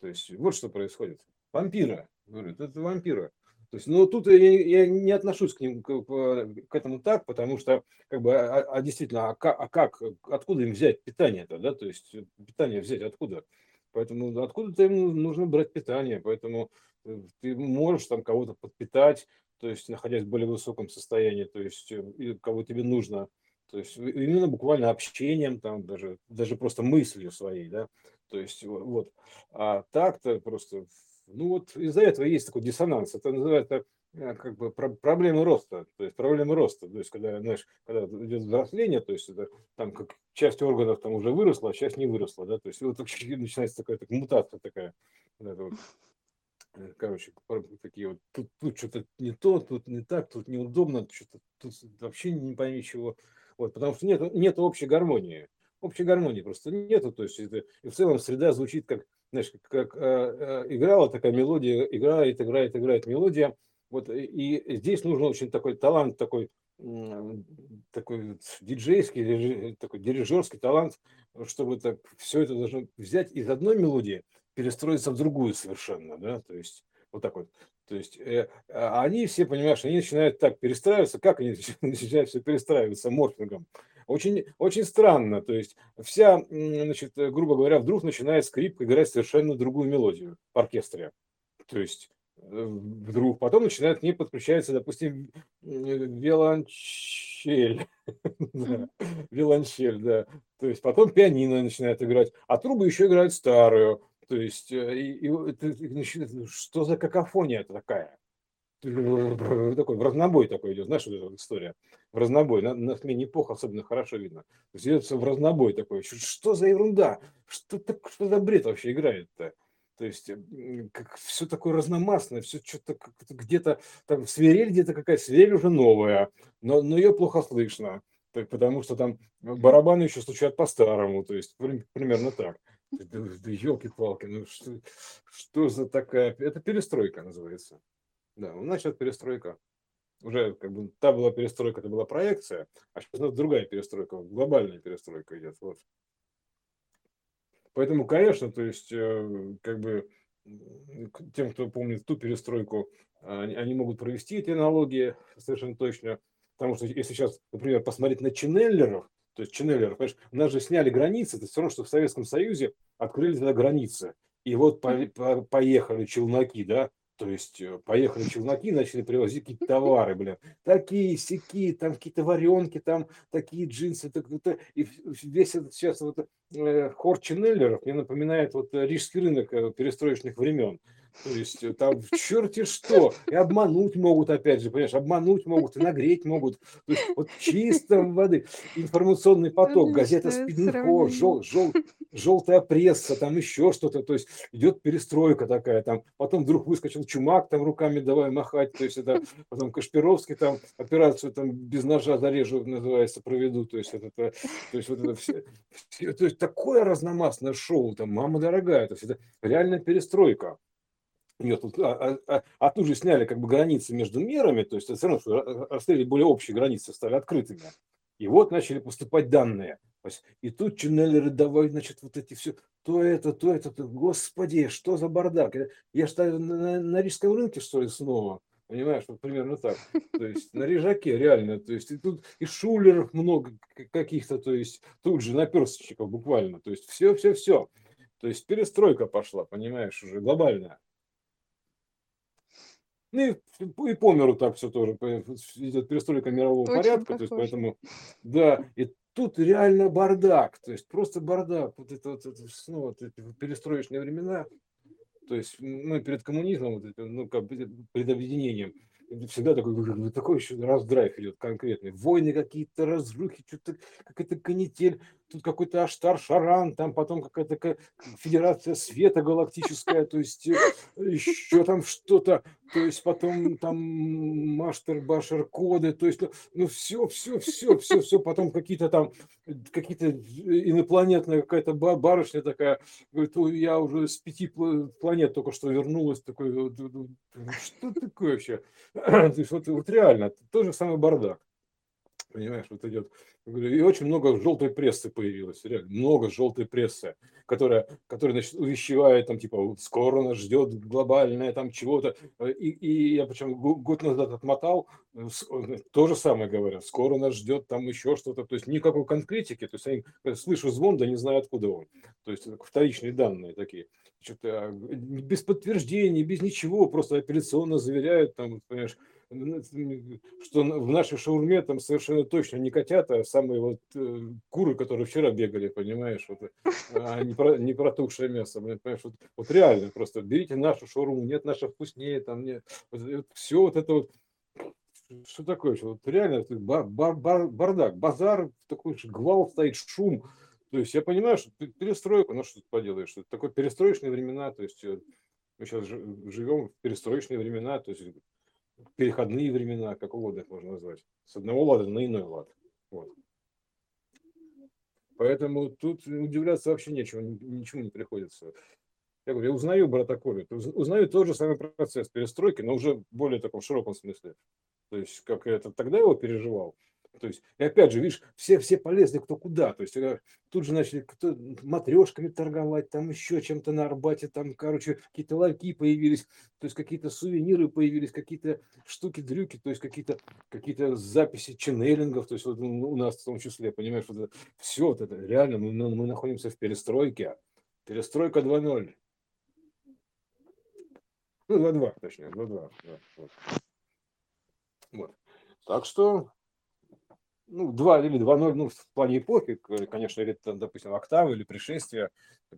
Speaker 1: То есть, вот что происходит. Вампира, говорят, это вампира. То есть, ну, тут я, я не отношусь к, ним, к, к этому так, потому что, как бы, а, а действительно, а как, а как, откуда им взять питание-то, да, то есть, питание взять откуда? Поэтому откуда-то им нужно брать питание, поэтому э, ты можешь там кого-то подпитать, то есть, находясь в более высоком состоянии, то есть, э, кого тебе нужно, то есть, именно буквально общением, там, даже, даже просто мыслью своей, да, то есть, вот, а так-то просто ну вот из-за этого есть такой диссонанс. Это называется э, как бы проблемы роста, то есть проблемы роста, то есть когда, знаешь, когда идет взросление, то есть это там как часть органов там уже выросла, а часть не выросла, да, то есть вот начинается такая так, мутация такая, вот вот. Э, короче, такие вот, тут, тут что-то не то, тут не так, тут неудобно, что-то тут вообще не пойми чего, вот, потому что нет, нет общей гармонии, общей гармонии просто нету, то есть это, и в целом среда звучит как знаешь, как э, э, играла такая мелодия, играет, играет, играет мелодия. Вот и здесь нужен очень такой талант, такой такой диджейский, такой дирижерский талант, чтобы так все это должно взять из одной мелодии, перестроиться в другую совершенно, да, то есть вот так вот. То есть э, а они все, понимаешь, они начинают так перестраиваться, как они *laughs* начинают все перестраиваться морфингом. Очень, очень странно, то есть вся, значит, грубо говоря, вдруг начинает скрипка играть совершенно другую мелодию в оркестре. То есть э, вдруг потом начинает к ней подключается, допустим, виолончель, *laughs* виолончель, да, то есть потом пианино начинает играть, а трубы еще играют старую, то есть э, и, и, что за какофония это такая? *laughs* такой в разнобой такой идет, знаешь, вот эта история, в разнобой, на, на смене эпох особенно хорошо видно. То есть идет в разнобой такой, что за ерунда, что, так, что за бред вообще играет-то? То есть как, все такое разномастное, все что-то где-то там свирель где-то какая свирель уже новая, но, но ее плохо слышно, так, потому что там барабаны еще стучат по-старому, то есть примерно так. Елки-палки, ну что, что за такая... Это перестройка называется. Да, у нас сейчас перестройка. уже как бы та была перестройка, это была проекция, а сейчас у нас другая перестройка, глобальная перестройка идет. Вот. Поэтому, конечно, то есть, э, как бы тем, кто помнит ту перестройку, они, они могут провести эти аналогии совершенно точно. Потому что если сейчас, например, посмотреть на Ченнеллеров, то есть Ченнеллеров, понимаешь, у нас же сняли границы, это все равно, что в Советском Союзе открыли тогда границы. И вот по, по, поехали челноки, да, то есть э, поехали челноки, начали привозить какие-то товары, блин. Такие, сякие, там какие-то варенки, там такие джинсы. Так, это, и весь этот сейчас вот э, хор Ченнеллеров мне напоминает вот рижский рынок э, перестроечных времен. То есть э, там в черте что. И обмануть могут, опять же, понимаешь, обмануть могут, и нагреть могут. То есть вот чисто воды. Информационный поток, газета Спидинфо, жел, жел, желтая пресса, там еще что-то. То есть идет перестройка такая. Там потом вдруг выскочил Чумак, там руками давай махать. То есть это потом Кашпировский там операцию там без ножа зарежу, называется, проведу. То есть это, то есть вот это все, все, то есть такое разномастное шоу, там, мама дорогая, то есть это реальная перестройка. Нет, тут, а, а, а, а же сняли как бы границы между мерами, то есть все равно, что расставили более общие границы, стали открытыми. И вот начали поступать данные. И тут ченнелеры давай, значит, вот эти все, то это, то это, то, господи, что за бардак. Я что, на, на рижском рынке, что ли, снова? Понимаешь, вот примерно так. *laughs* То есть на режаке реально, то есть и тут и шулеров много каких-то, то есть тут же наперсточников буквально. То есть все, все, все. То есть перестройка пошла, понимаешь, уже глобальная. Ну и, и по миру так все тоже идет перестройка мирового Очень порядка, похоже. то есть поэтому, да, и тут реально бардак, то есть просто бардак, вот это вот, это, ну, вот эти перестроечные времена, то есть мы перед коммунизмом, вот это, ну, как перед объединением, всегда такой, такой еще раздрайв идет конкретный. Войны какие-то, разрухи, что-то какая-то канитель, тут какой-то Аштар Шаран, там потом какая-то Федерация Света галактическая, то есть э, еще там что-то, то есть потом там Маштер Башер коды, то есть ну все, все, все, все, все, потом какие-то там какие-то инопланетная какая-то барышня такая, говорит, я уже с пяти планет только что вернулась, такой, что такое вообще? *clears throat* То есть вот, вот реально, тот же самый бардак. Понимаешь, вот идет. И очень много желтой прессы появилось, реально, много желтой прессы, которая, которая значит, увещевает, там, типа, скоро нас ждет глобальное там чего-то. И, и я причем год назад отмотал, э, э, то же самое говорят, скоро нас ждет там еще что-то. То есть никакой конкретики, то есть они слышу звон, да не знаю откуда он. То есть вторичные данные такие. Что-то без подтверждений, без ничего, просто апелляционно заверяют, там, понимаешь, что в нашей шаурме там совершенно точно не котята, а самые вот э, куры, которые вчера бегали, понимаешь, вот, а не, про, не протухшее мясо, понимаешь, вот, вот реально просто берите нашу шаурму, нет, наша вкуснее, там нет, вот, все вот это вот, что такое, что вот реально бар, бар, бар, бардак, базар, такой гвал стоит, шум, то есть я понимаю, что перестройка, ну что ты поделаешь, что это такое перестроечные времена, то есть э, мы сейчас живем в перестроечные времена, то есть переходные времена, как угодно их можно назвать, с одного лада на иной лад. Вот. Поэтому тут удивляться вообще нечего, ничему не приходится. Я говорю, я узнаю брата Колю, узнаю тот же самый процесс перестройки, но уже более таком широком смысле. То есть, как это тогда его переживал, то есть, и опять же, видишь, все, все полезли кто куда. То есть, э, тут же начали кто, матрешками торговать, там еще чем-то на Арбате, там, короче, какие-то ларьки появились, то есть, какие-то сувениры появились, какие-то штуки-дрюки, то есть, какие-то какие записи ченнелингов, то есть, вот у нас в том числе, понимаешь, вот это, все вот это, реально, мы, мы находимся в перестройке. Перестройка 2.0. Ну, 2.2, точнее, 2.2. Да, вот. Так что ну, 2 или 2.0, ну, в плане эпохи, конечно, или, там, допустим, октавы или пришествие,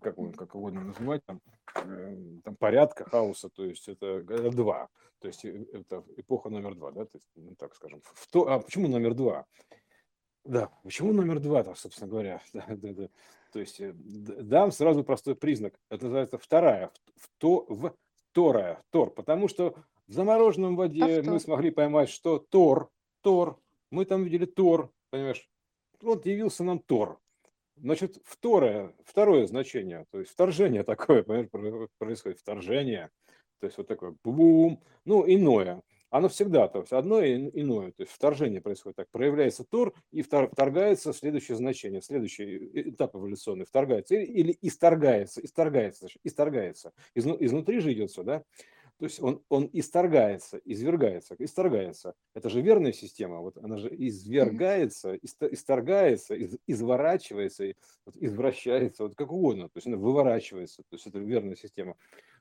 Speaker 1: как, как угодно называть, там, э, там порядка, хаоса, то есть это, это 2, то есть э, это эпоха номер 2, да, то есть, ну, так скажем. В то, а почему номер 2? Да, почему номер 2, там, собственно говоря, *laughs* да, да, да. То есть э, дам сразу простой признак, это называется вторая, в, то, в, вторая, Тор, потому что в замороженном воде а мы смогли поймать, что Тор, Тор, мы там видели Тор, понимаешь, вот явился нам Тор. Значит, второе, второе значение, то есть вторжение *laughs* такое, понимаешь, происходит, вторжение, то есть вот такое бум, ну, иное. оно всегда, то есть одно и иное, то есть вторжение происходит так, проявляется Тор и вторгается следующее значение, следующий этап эволюционный, вторгается или, или исторгается, исторгается, исторгается, Из, изнутри же идет все, да, то есть он, он исторгается, извергается, исторгается. Это же верная система, вот она же извергается, исторгается, из, изворачивается, извращается, вот как угодно, то есть она выворачивается, то есть это верная система.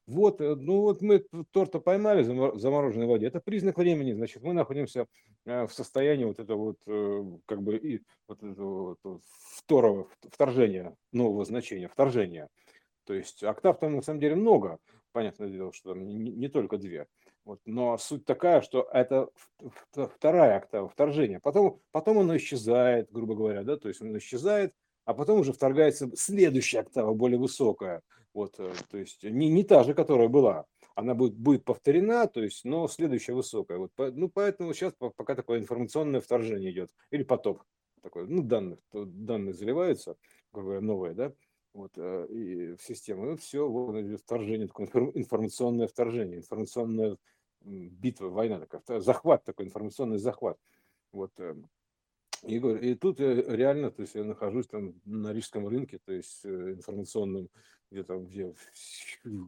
Speaker 1: Вот, э, ну вот мы торта поймали в замороженной воде, это признак времени, значит, мы находимся э, в состоянии вот этого вот, э, как бы, и, вот этого вот, второго, вторжения, нового значения, вторжения. То есть октав там на самом деле много, понятное дело, что там не, не только две. Вот, но суть такая, что это вторая октава, вторжение. Потом, потом оно исчезает, грубо говоря, да, то есть он исчезает, а потом уже вторгается следующая октава, более высокая. Вот, э, то есть не, не та же, которая была. Она будет, будет повторена, то есть, но следующая высокая. Вот, ну, поэтому сейчас пока такое информационное вторжение идет. Или потоп такой, ну, данных, данные заливаются, новые, да, вот, э, и в систему. И все, вот вторжение, такое информационное вторжение, информационная битва, война такая, захват такой, информационный захват. Вот, э, и, и тут реально, то есть я нахожусь там на рижском рынке, то есть информационном, где там, где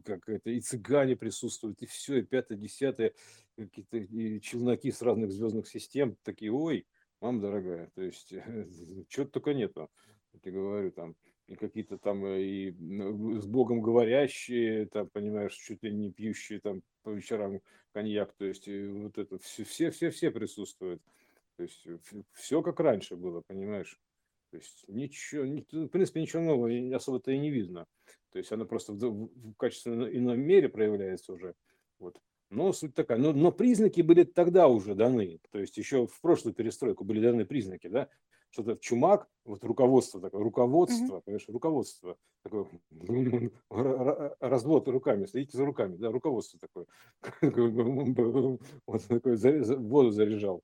Speaker 1: как это, и цыгане присутствуют, и все, и пятое, десятое, какие-то и челноки с разных звездных систем, такие, ой, мам дорогая, то есть *laughs* чего-то только нету, я говорю, там, какие-то там э, и с Богом говорящие, там, понимаешь, чуть ли не пьющие там по вечерам коньяк, то есть вот это все, все, все, все присутствуют. То есть все как раньше было, понимаешь? То есть ничего, в принципе, ничего нового особо-то и не видно. То есть оно просто в, в качественно ином мере проявляется уже. Вот. Но суть такая. Но, но признаки были тогда уже даны. То есть еще в прошлую перестройку были даны признаки, да? Что-то чумак, вот руководство такое, руководство, mm-hmm. понимаешь, руководство такое, *laughs* развод руками, следите за руками, да, руководство такое. *laughs* Вот такой воду заряжал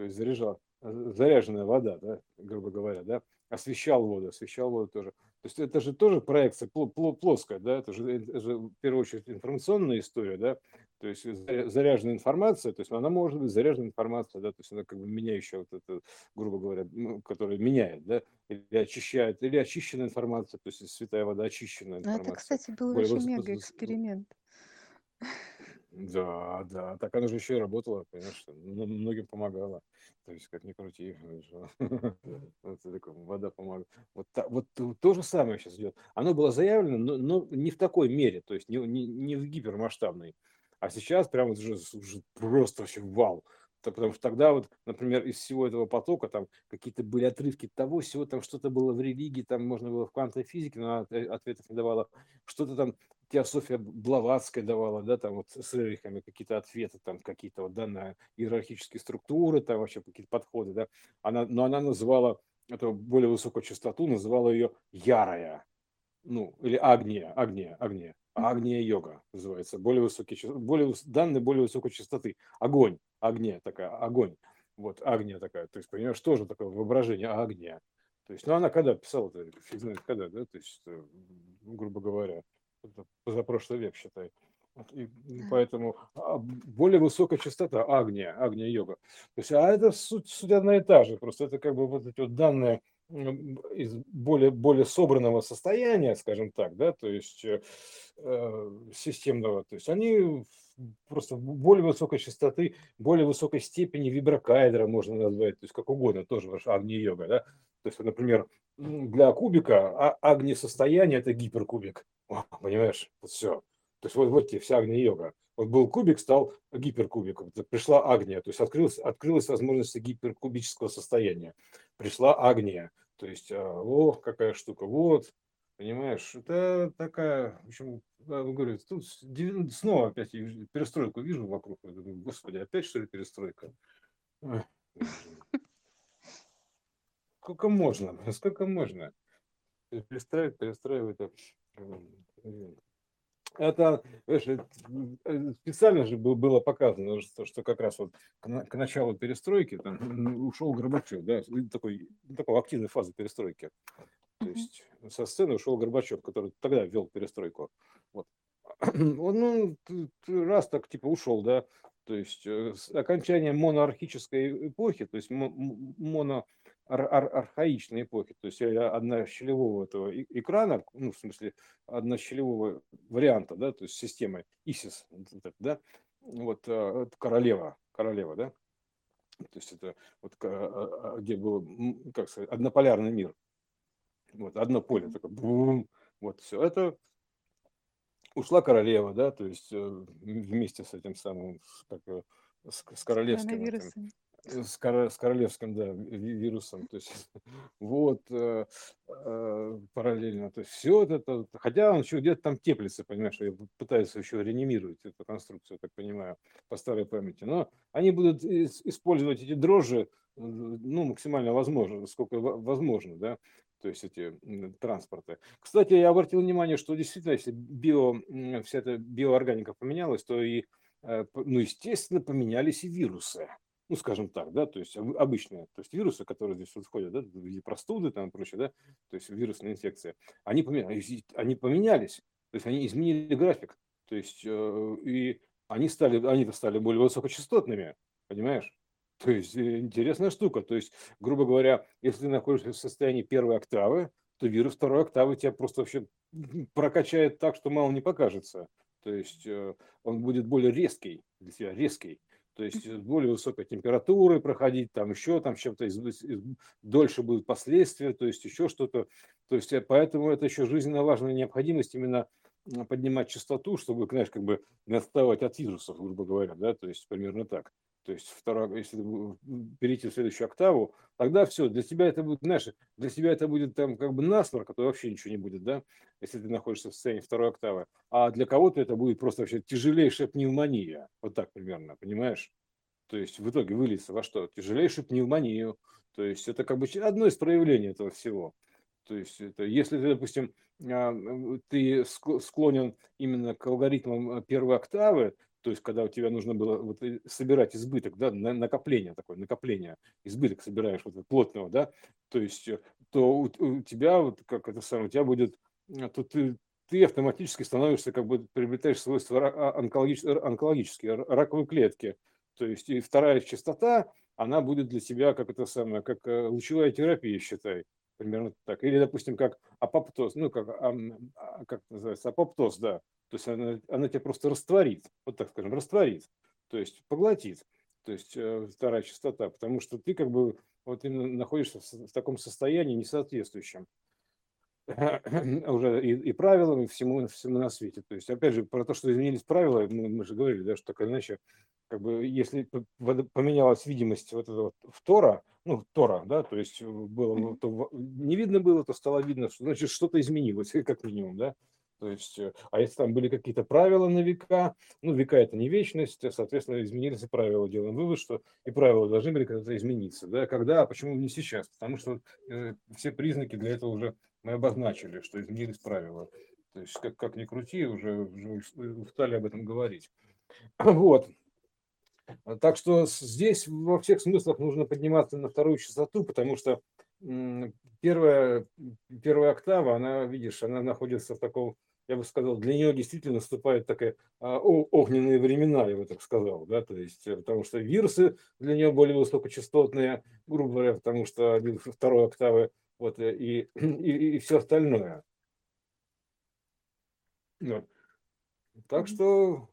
Speaker 1: то есть заряжал, заряженная вода, да, грубо говоря, да, освещал воду, освещал воду тоже. То есть это же тоже проекция плоская, да, это же, это же в первую очередь информационная история, да, то есть заряженная информация, то есть она может быть заряженная информация, да, то есть она как бы меняющая вот это, грубо говоря, ну, которая меняет, да, или очищает, или очищенная информация, то есть святая вода очищенная информация.
Speaker 2: Ну, это, кстати, был вообще мега эксперимент.
Speaker 1: Да, да, так она же еще и работала, конечно, многим помогала. То есть, как ни крути, *laughs* вот такой, вода помогает. Вот, вот то же самое сейчас идет. Оно было заявлено, но, но не в такой мере, то есть не, не, не в гипермасштабной. А сейчас прямо уже, уже просто вообще вал. Потому что тогда вот, например, из всего этого потока там какие-то были отрывки того, всего там что-то было в религии, там можно было в квантовой физике, но ответов не давала. Что-то там Теософия Блаватская давала, да, там вот с Эрихами какие-то ответы, там какие-то вот, да, на иерархические структуры, там вообще какие-то подходы, да. Она, но она называла эту более высокую частоту, называла ее ярая, ну, или агния, агния, агния. Агния йога называется, более высокий, более, данные более высокой частоты. Огонь, огня такая, огонь. Вот, агния такая. То есть, понимаешь, тоже такое воображение, агния. То есть, ну, она когда писала, фиг знает когда, да, то есть, э, грубо говоря, позапрошлый век, считай. И поэтому а, более высокая частота агния, агния йога. То есть, а это суть, суть одна и та же, просто это как бы вот эти вот данные из более, более собранного состояния, скажем так, да, то есть э, э системного, то есть они просто более высокой частоты, более высокой степени виброкайдера можно назвать, то есть как угодно, тоже ваш агни-йога, да, то есть, например, для кубика а агни-состояние – это гиперкубик, *laughs* понимаешь, вот все. То есть вот, вот тебе вся агни-йога. Вот был кубик, стал гиперкубиком. Пришла агния, то есть открылась, открылась возможность гиперкубического состояния. Пришла агния. То есть, а, о, какая штука, вот, понимаешь, это такая, в общем, говорю, тут снова опять перестройку вижу вокруг, господи, опять что ли перестройка? Сколько можно, сколько можно? Перестраивать, перестраивать. Это, э, специально же было показано, что, что как раз вот к, к началу перестройки там ушел Горбачев, да, такой, такой активной фазы перестройки. То есть со сцены ушел Горбачев, который тогда вел перестройку. Вот. *clears throat* Он ну, раз так типа ушел, да, то есть э, с окончанием моноархической эпохи, то есть моноархаичной эпохи, то есть однощелевого этого экрана, ну, в смысле, однощелевого варианта, да, то есть системы ISIS, да, вот э, королева, королева, да, то есть это вот а, а, где был, как сказать, однополярный мир. Вот одно поле такое, бум, вот все. Это. Ушла королева, да, то есть э, вместе с этим самым, как, с, с королевским этим, с, с королевским, да, вирусом, то есть *laughs* вот э, э, параллельно, то есть все это, хотя он еще где-то там теплится, понимаешь, я пытаюсь еще реанимировать эту конструкцию, так понимаю, по старой памяти, но они будут использовать эти дрожжи, ну, максимально возможно, сколько возможно, да, то есть эти транспорты. Кстати, я обратил внимание, что действительно, если био, вся эта биоорганика поменялась, то и, э, ну, естественно, поменялись и вирусы ну, скажем так, да, то есть обычные, то есть вирусы, которые здесь вот входят, да, в виде простуды там и прочее, да, то есть вирусная инфекция, они поменялись, они поменялись, то есть они изменили график, то есть э, и они стали, они стали более высокочастотными, понимаешь? То есть э, интересная штука, то есть, грубо говоря, если ты находишься в состоянии первой октавы, то вирус второй октавы тебя просто вообще прокачает так, что мало не покажется. То есть э, он будет более резкий для тебя, резкий то есть э, более высокой температуры проходить, там еще там чем-то дольше будут последствия, то есть еще что-то. То есть э, поэтому это еще жизненно важная необходимость именно поднимать частоту, чтобы, знаешь, как бы не отставать от вирусов, грубо говоря, да, то есть примерно так то есть вторая, если перейти в следующую октаву, тогда все, для тебя это будет, знаешь, для тебя это будет там как бы насморк, а то вообще ничего не будет, да, если ты находишься в состоянии второй октавы. А для кого-то это будет просто вообще тяжелейшая пневмония, вот так примерно, понимаешь? То есть в итоге выльется во что? Тяжелейшую пневмонию. То есть это как бы одно из проявлений этого всего. То есть это, если ты, допустим, а, ты склонен именно к алгоритмам э, первой октавы, то есть когда у тебя нужно было вот собирать избыток, да, накопление такое, накопление, избыток собираешь вот плотного, да, то есть э, то у, у тебя вот как это самое, у тебя будет, э, то ты, ты автоматически становишься, как бы приобретаешь свойства а, онкологические, онкологические раковые клетки, то есть и вторая частота, она будет для тебя как это самое, как э, лучевая терапия, считай, примерно так. Или, допустим, как апоптоз, ну, как, а, как называется, апоптоз, да, то есть она, она тебя просто растворит, вот так скажем, растворит, то есть поглотит, то есть э, вторая частота, потому что ты как бы вот именно находишься в таком состоянии несоответствующем. *coughs* Уже и, и правилам, и всему, всему на свете. То есть, опять же, про то, что изменились правила, мы, мы же говорили, да, что так или иначе, как бы, если поменялась видимость вот этого Тора, ну, Тора, да, то есть было, то не видно было, то стало видно, что, значит, что-то изменилось, *laughs* как минимум, да, то есть, э, а если там были какие-то правила на века, ну, века это не вечность, соответственно, изменились и правила. Делаем вывод, что и правила должны были когда-то измениться. Да? Когда, а почему не сейчас? Потому что э, все признаки для этого уже мы обозначили, что изменились правила. То есть, как, как ни крути, уже, уже устали об этом говорить. *clears throat* Вот. Так что здесь во всех смыслах нужно подниматься на вторую частоту, потому что первая, первая октава, она, видишь, она находится в таком я бы сказал, для нее действительно наступают такие а, огненные времена, я бы так сказал, да, то есть, э, потому что вирусы для нее более высокочастотные, грубо говоря, потому что второй октавы, вот, э, и, *clears throat* и, и все остальное. Вот. Так что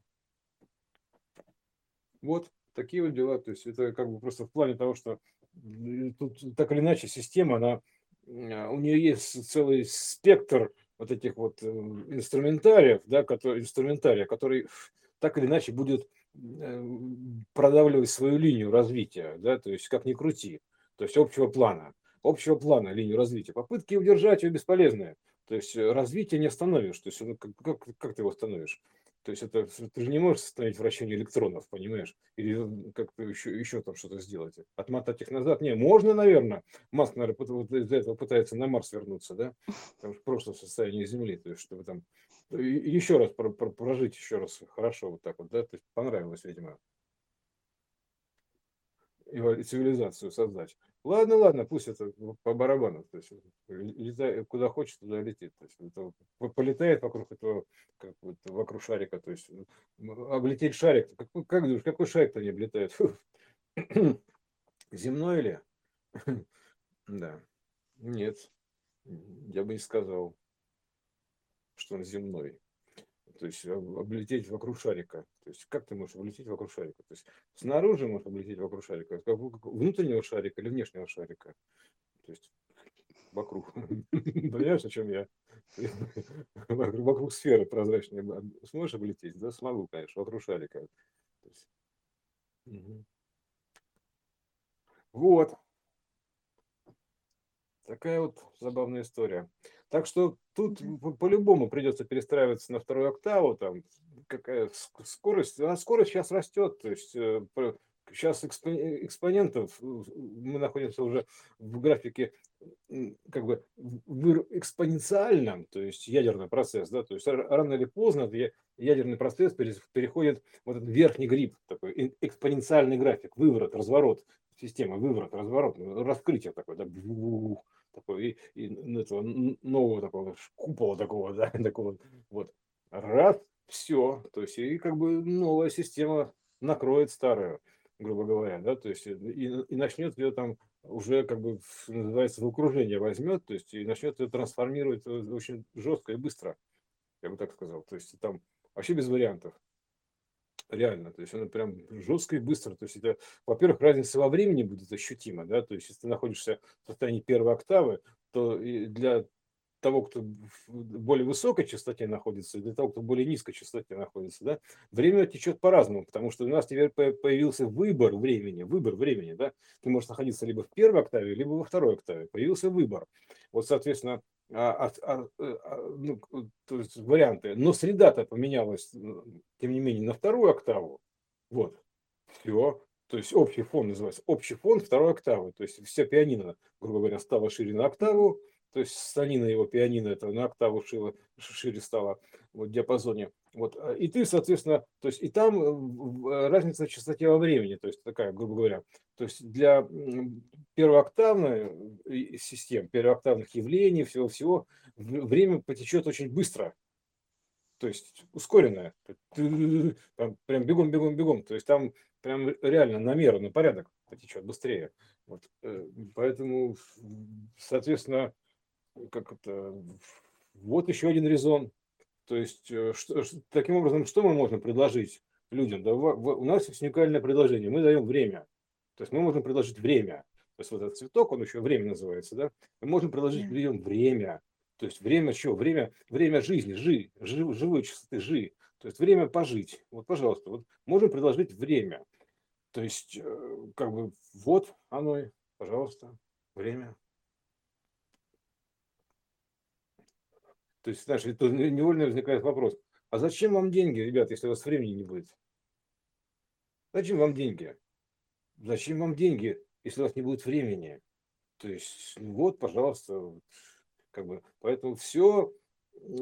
Speaker 1: вот такие вот дела, то есть это как бы просто в плане того, что тут так или иначе система, она, а, у нее есть целый спектр вот этих вот э, инструментариев, да, который, инструментария, который так или иначе будет э, продавливать свою линию развития, да, то есть как ни крути, то есть общего плана, общего плана линию развития. Попытки удержать ее бесполезные, то есть э, развитие не остановишь, то есть как, как, как ты его остановишь? То есть это ты же не можешь остановить вращение электронов, понимаешь? Или как-то еще, еще там что-то сделать. Отмотать их назад. Не, можно, наверное. Маск, наверное, вот из-за этого пытается на Марс вернуться, да? Потому что просто в состоянии Земли. То есть, чтобы там еще раз прожить еще раз хорошо вот так вот, да? То есть понравилось, видимо. И цивилизацию создать. Ладно, ладно, пусть это по барабану. То есть летает, куда хочет, туда летит. То есть это полетает вокруг этого, как вот, вокруг шарика. То есть облететь шарик. Как, как думаешь, какой шарик-то не облетает? *clears throat* Земной или? *clears throat* Да. Нет, я бы не сказал, что он земной то есть облететь вокруг шарика. То есть как ты можешь облететь вокруг шарика? То есть снаружи можешь облететь вокруг шарика, внутреннего шарика или внешнего шарика. То есть вокруг. *laughs* Понимаешь, о чем я? *laughs* Вокруг сферы прозрачной. Сможешь облететь? Да, смогу, конечно, вокруг шарика. Вот. Такая вот забавная история. Так что тут по-любому придется перестраиваться на вторую октаву, там какая скорость, а скорость сейчас растет, то есть сейчас э, экспонентов, мы находимся уже в графике как бы в экспоненциальном, то есть ядерный процесс, да, то есть рано или поздно ядерный процесс переходит в этот верхний гриб, такой экспоненциальный график, выворот, разворот системы, выворот, разворот, раскрытие такое, да, такой, и, и этого нового такого купола такого, *laughs* да, такого вот, раз, все, то есть и как бы новая система накроет старую, грубо говоря, да, то есть и, и начнет ее там уже как бы называется в окружение возьмет, то есть и начнет ее трансформировать очень жестко и быстро, я бы так сказал, то есть там вообще без вариантов реально. То есть оно прям жестко и быстро. То есть это, во-первых, разница во времени будет ощутима, да, то есть если ты находишься в состоянии первой октавы, то для того, кто в более высокой частоте находится, и для того, кто в более низкой частоте находится, да, время течет по-разному, потому что у нас теперь появился выбор времени, выбор времени, да, ты можешь находиться либо в первой октаве, либо во второй октаве, появился выбор. Вот, соответственно, а, а, а, ну, то есть варианты. Но среда-то поменялась, тем не менее, на вторую октаву. Вот. Все. То есть общий фон называется. Общий фон второй октавы. То есть вся пианино, грубо говоря, стала шире на октаву. То есть станина его пианино это на октаву шире, шире стала вот, в диапазоне. Вот. И ты, соответственно, то есть и там разница в частоте во времени, то есть такая, грубо говоря. То есть для первооктавной э, систем, первооктавных явлений, всего-всего, время потечет очень быстро. То есть ускоренное. Прям бегом, бегом, бегом. То есть там прям реально на порядок потечет быстрее. Вот. Э, поэтому, соответственно, как это, вот еще один резон. То есть, э, что, таким образом, что мы можем предложить людям? Да, у нас есть уникальное предложение. Мы даем время. То есть мы можем предложить время. То есть вот этот цветок, он еще время называется, да? Мы можем предложить людям время. То есть время что? Время, время жизни, жи, жи, живой частоты, жи. То есть время пожить. Вот, пожалуйста, вот можем предложить время. То есть, э, как бы, вот оно, пожалуйста, время. То есть, знаешь, это невольно возникает вопрос, а зачем вам деньги, ребят, если у вас времени не будет? Зачем вам деньги? Зачем вам деньги, если у вас не будет времени? То есть, ну вот, пожалуйста, как бы, поэтому все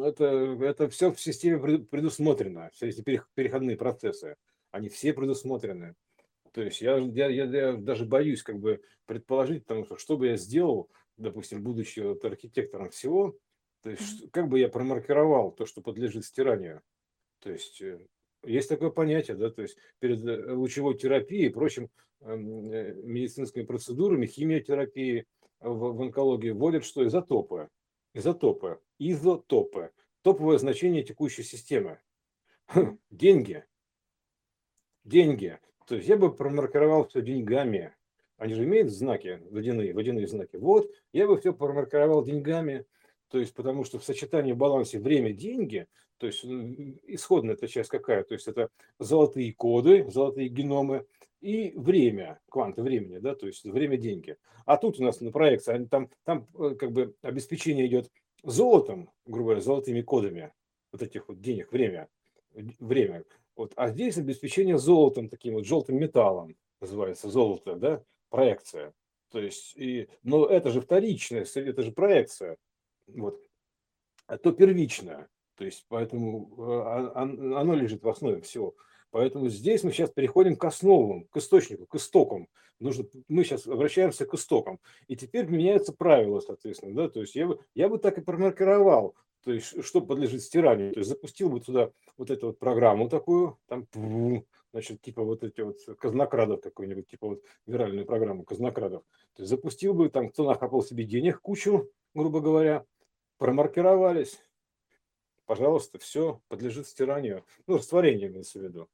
Speaker 1: это, это все в системе предусмотрено, все эти переходные процессы, они все предусмотрены. То есть я, я, я, я даже боюсь как бы предположить, потому что что бы я сделал, допустим, будучи вот архитектором всего, то есть как бы я промаркировал то, что подлежит стиранию. То есть э, есть такое понятие, да, то есть перед э, лучевой терапией и прочим эм, э, медицинскими процедурами, химиотерапии в, в онкологии вводят что? Изотопы. Изотопы. Изотопы. Топовое значение текущей системы. Деньги. Деньги. То есть я бы промаркировал все деньгами. Они же имеют знаки, водяные, водяные знаки. Вот, я бы все промаркировал деньгами. То есть, потому что в сочетании балансе время-деньги, то есть исходная эта часть какая? То есть это золотые коды, золотые геномы и время, кванты времени, да, то есть время-деньги. А тут у нас на проекции, там, там э, как бы обеспечение идет золотом, грубо говоря, золотыми кодами вот этих вот денег, время, время. Вот, а здесь обеспечение золотом, таким вот желтым металлом, называется золото, да, проекция. То есть, и, но это же вторичная, это же проекция вот, а то первичное. То есть, поэтому э, а, оно лежит в основе всего. Поэтому здесь мы сейчас переходим к основам, к источнику, к истокам. Нужно, мы сейчас обращаемся к истокам. И теперь меняются правила, соответственно. Да? То есть я бы, я бы так и промаркировал, то есть что подлежит стиранию. То есть запустил бы туда вот эту вот программу такую, там, значит, типа вот эти вот казнокрадов какой-нибудь, типа вот виральную программу казнокрадов. То есть запустил бы, там, кто нахапал себе денег кучу, грубо говоря, промаркировались, пожалуйста, все подлежит стиранию, ну, растворению имеется в виду,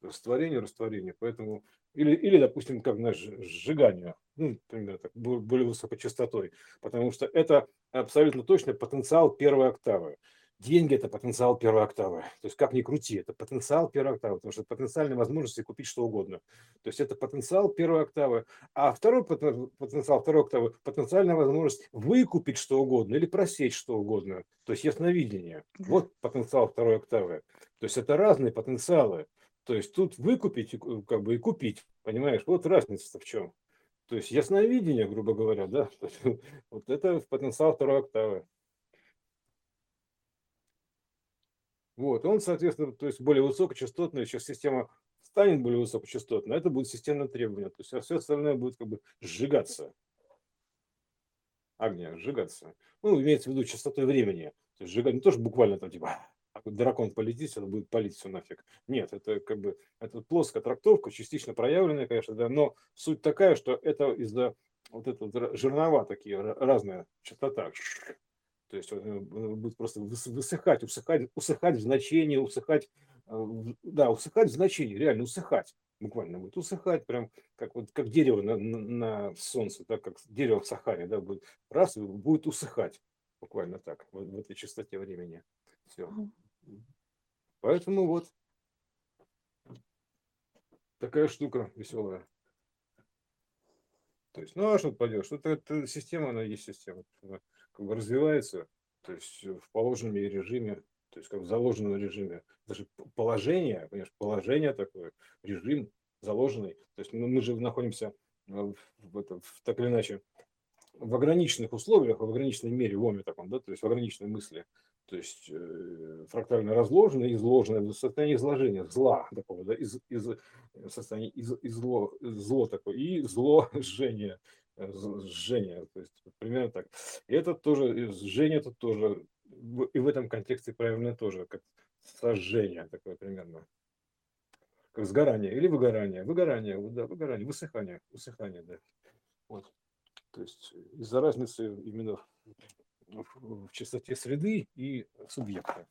Speaker 1: растворению, растворению, поэтому, или, или допустим, как на сжиганию, ну, примерно так, более высокой частотой, потому что это абсолютно точно потенциал первой октавы деньги – это потенциал первой октавы. То есть как ни крути, это потенциал первой октавы, потому что потенциальные возможности купить что угодно. То есть это потенциал первой октавы. А второй потенциал второй октавы – потенциальная возможность выкупить что угодно или просечь что угодно. То есть ясновидение. Вот потенциал второй октавы. То есть это разные потенциалы. То есть тут выкупить как бы и купить, понимаешь? Вот разница в чем. То есть ясновидение, грубо говоря, да, *laughs* вот это потенциал второй октавы. Вот, он, соответственно, то есть более высокочастотная, сейчас система станет более высокочастотной, это будет системное требование, то есть а все остальное будет как бы сжигаться. Огня, сжигаться. Ну, имеется в виду частотой времени. То есть сжигать не тоже буквально там типа дракон полетит, это будет палить все нафиг. Нет, это как бы это плоская трактовка, частично проявленная, конечно, да, но суть такая, что это из-за вот этого жернова такие разная частота. То есть он э, будет просто высыхать, усыхать, усыхать в значении, усыхать, э, да, усыхать в значении, реально усыхать буквально будет усыхать, прям как вот как дерево на, на, на солнце, так как дерево в Сахаре, да, будет раз будет усыхать буквально так в, в этой частоте времени. Все. Поэтому вот такая штука веселая. То есть, ну а что поделаешь, что это, это система, она есть система как бы развивается, то есть в положенном режиме, то есть как в заложенном режиме. Даже положение, понимаешь, положение такое, режим заложенный. То есть мы, мы же находимся в, в, это, в, так или иначе в ограниченных условиях, в ограниченной мере, в оме таком, да, то есть в ограниченной мысли, то есть э, фрактально разложено, изложено в состоянии изложения, зла *laughs* такого, да, из, из состояния из, из зло, зло такое, и зло *laughs* жжение, жжение, то есть примерно так. И это тоже, жжение это тоже, и в этом контексте правильно тоже, как сожжение такое примерно. Как сгорание или выгорание. Выгорание, да, выгорание, высыхание, высыхание, да. Вот. То есть из-за разницы именно в, в частоте среды и субъекта.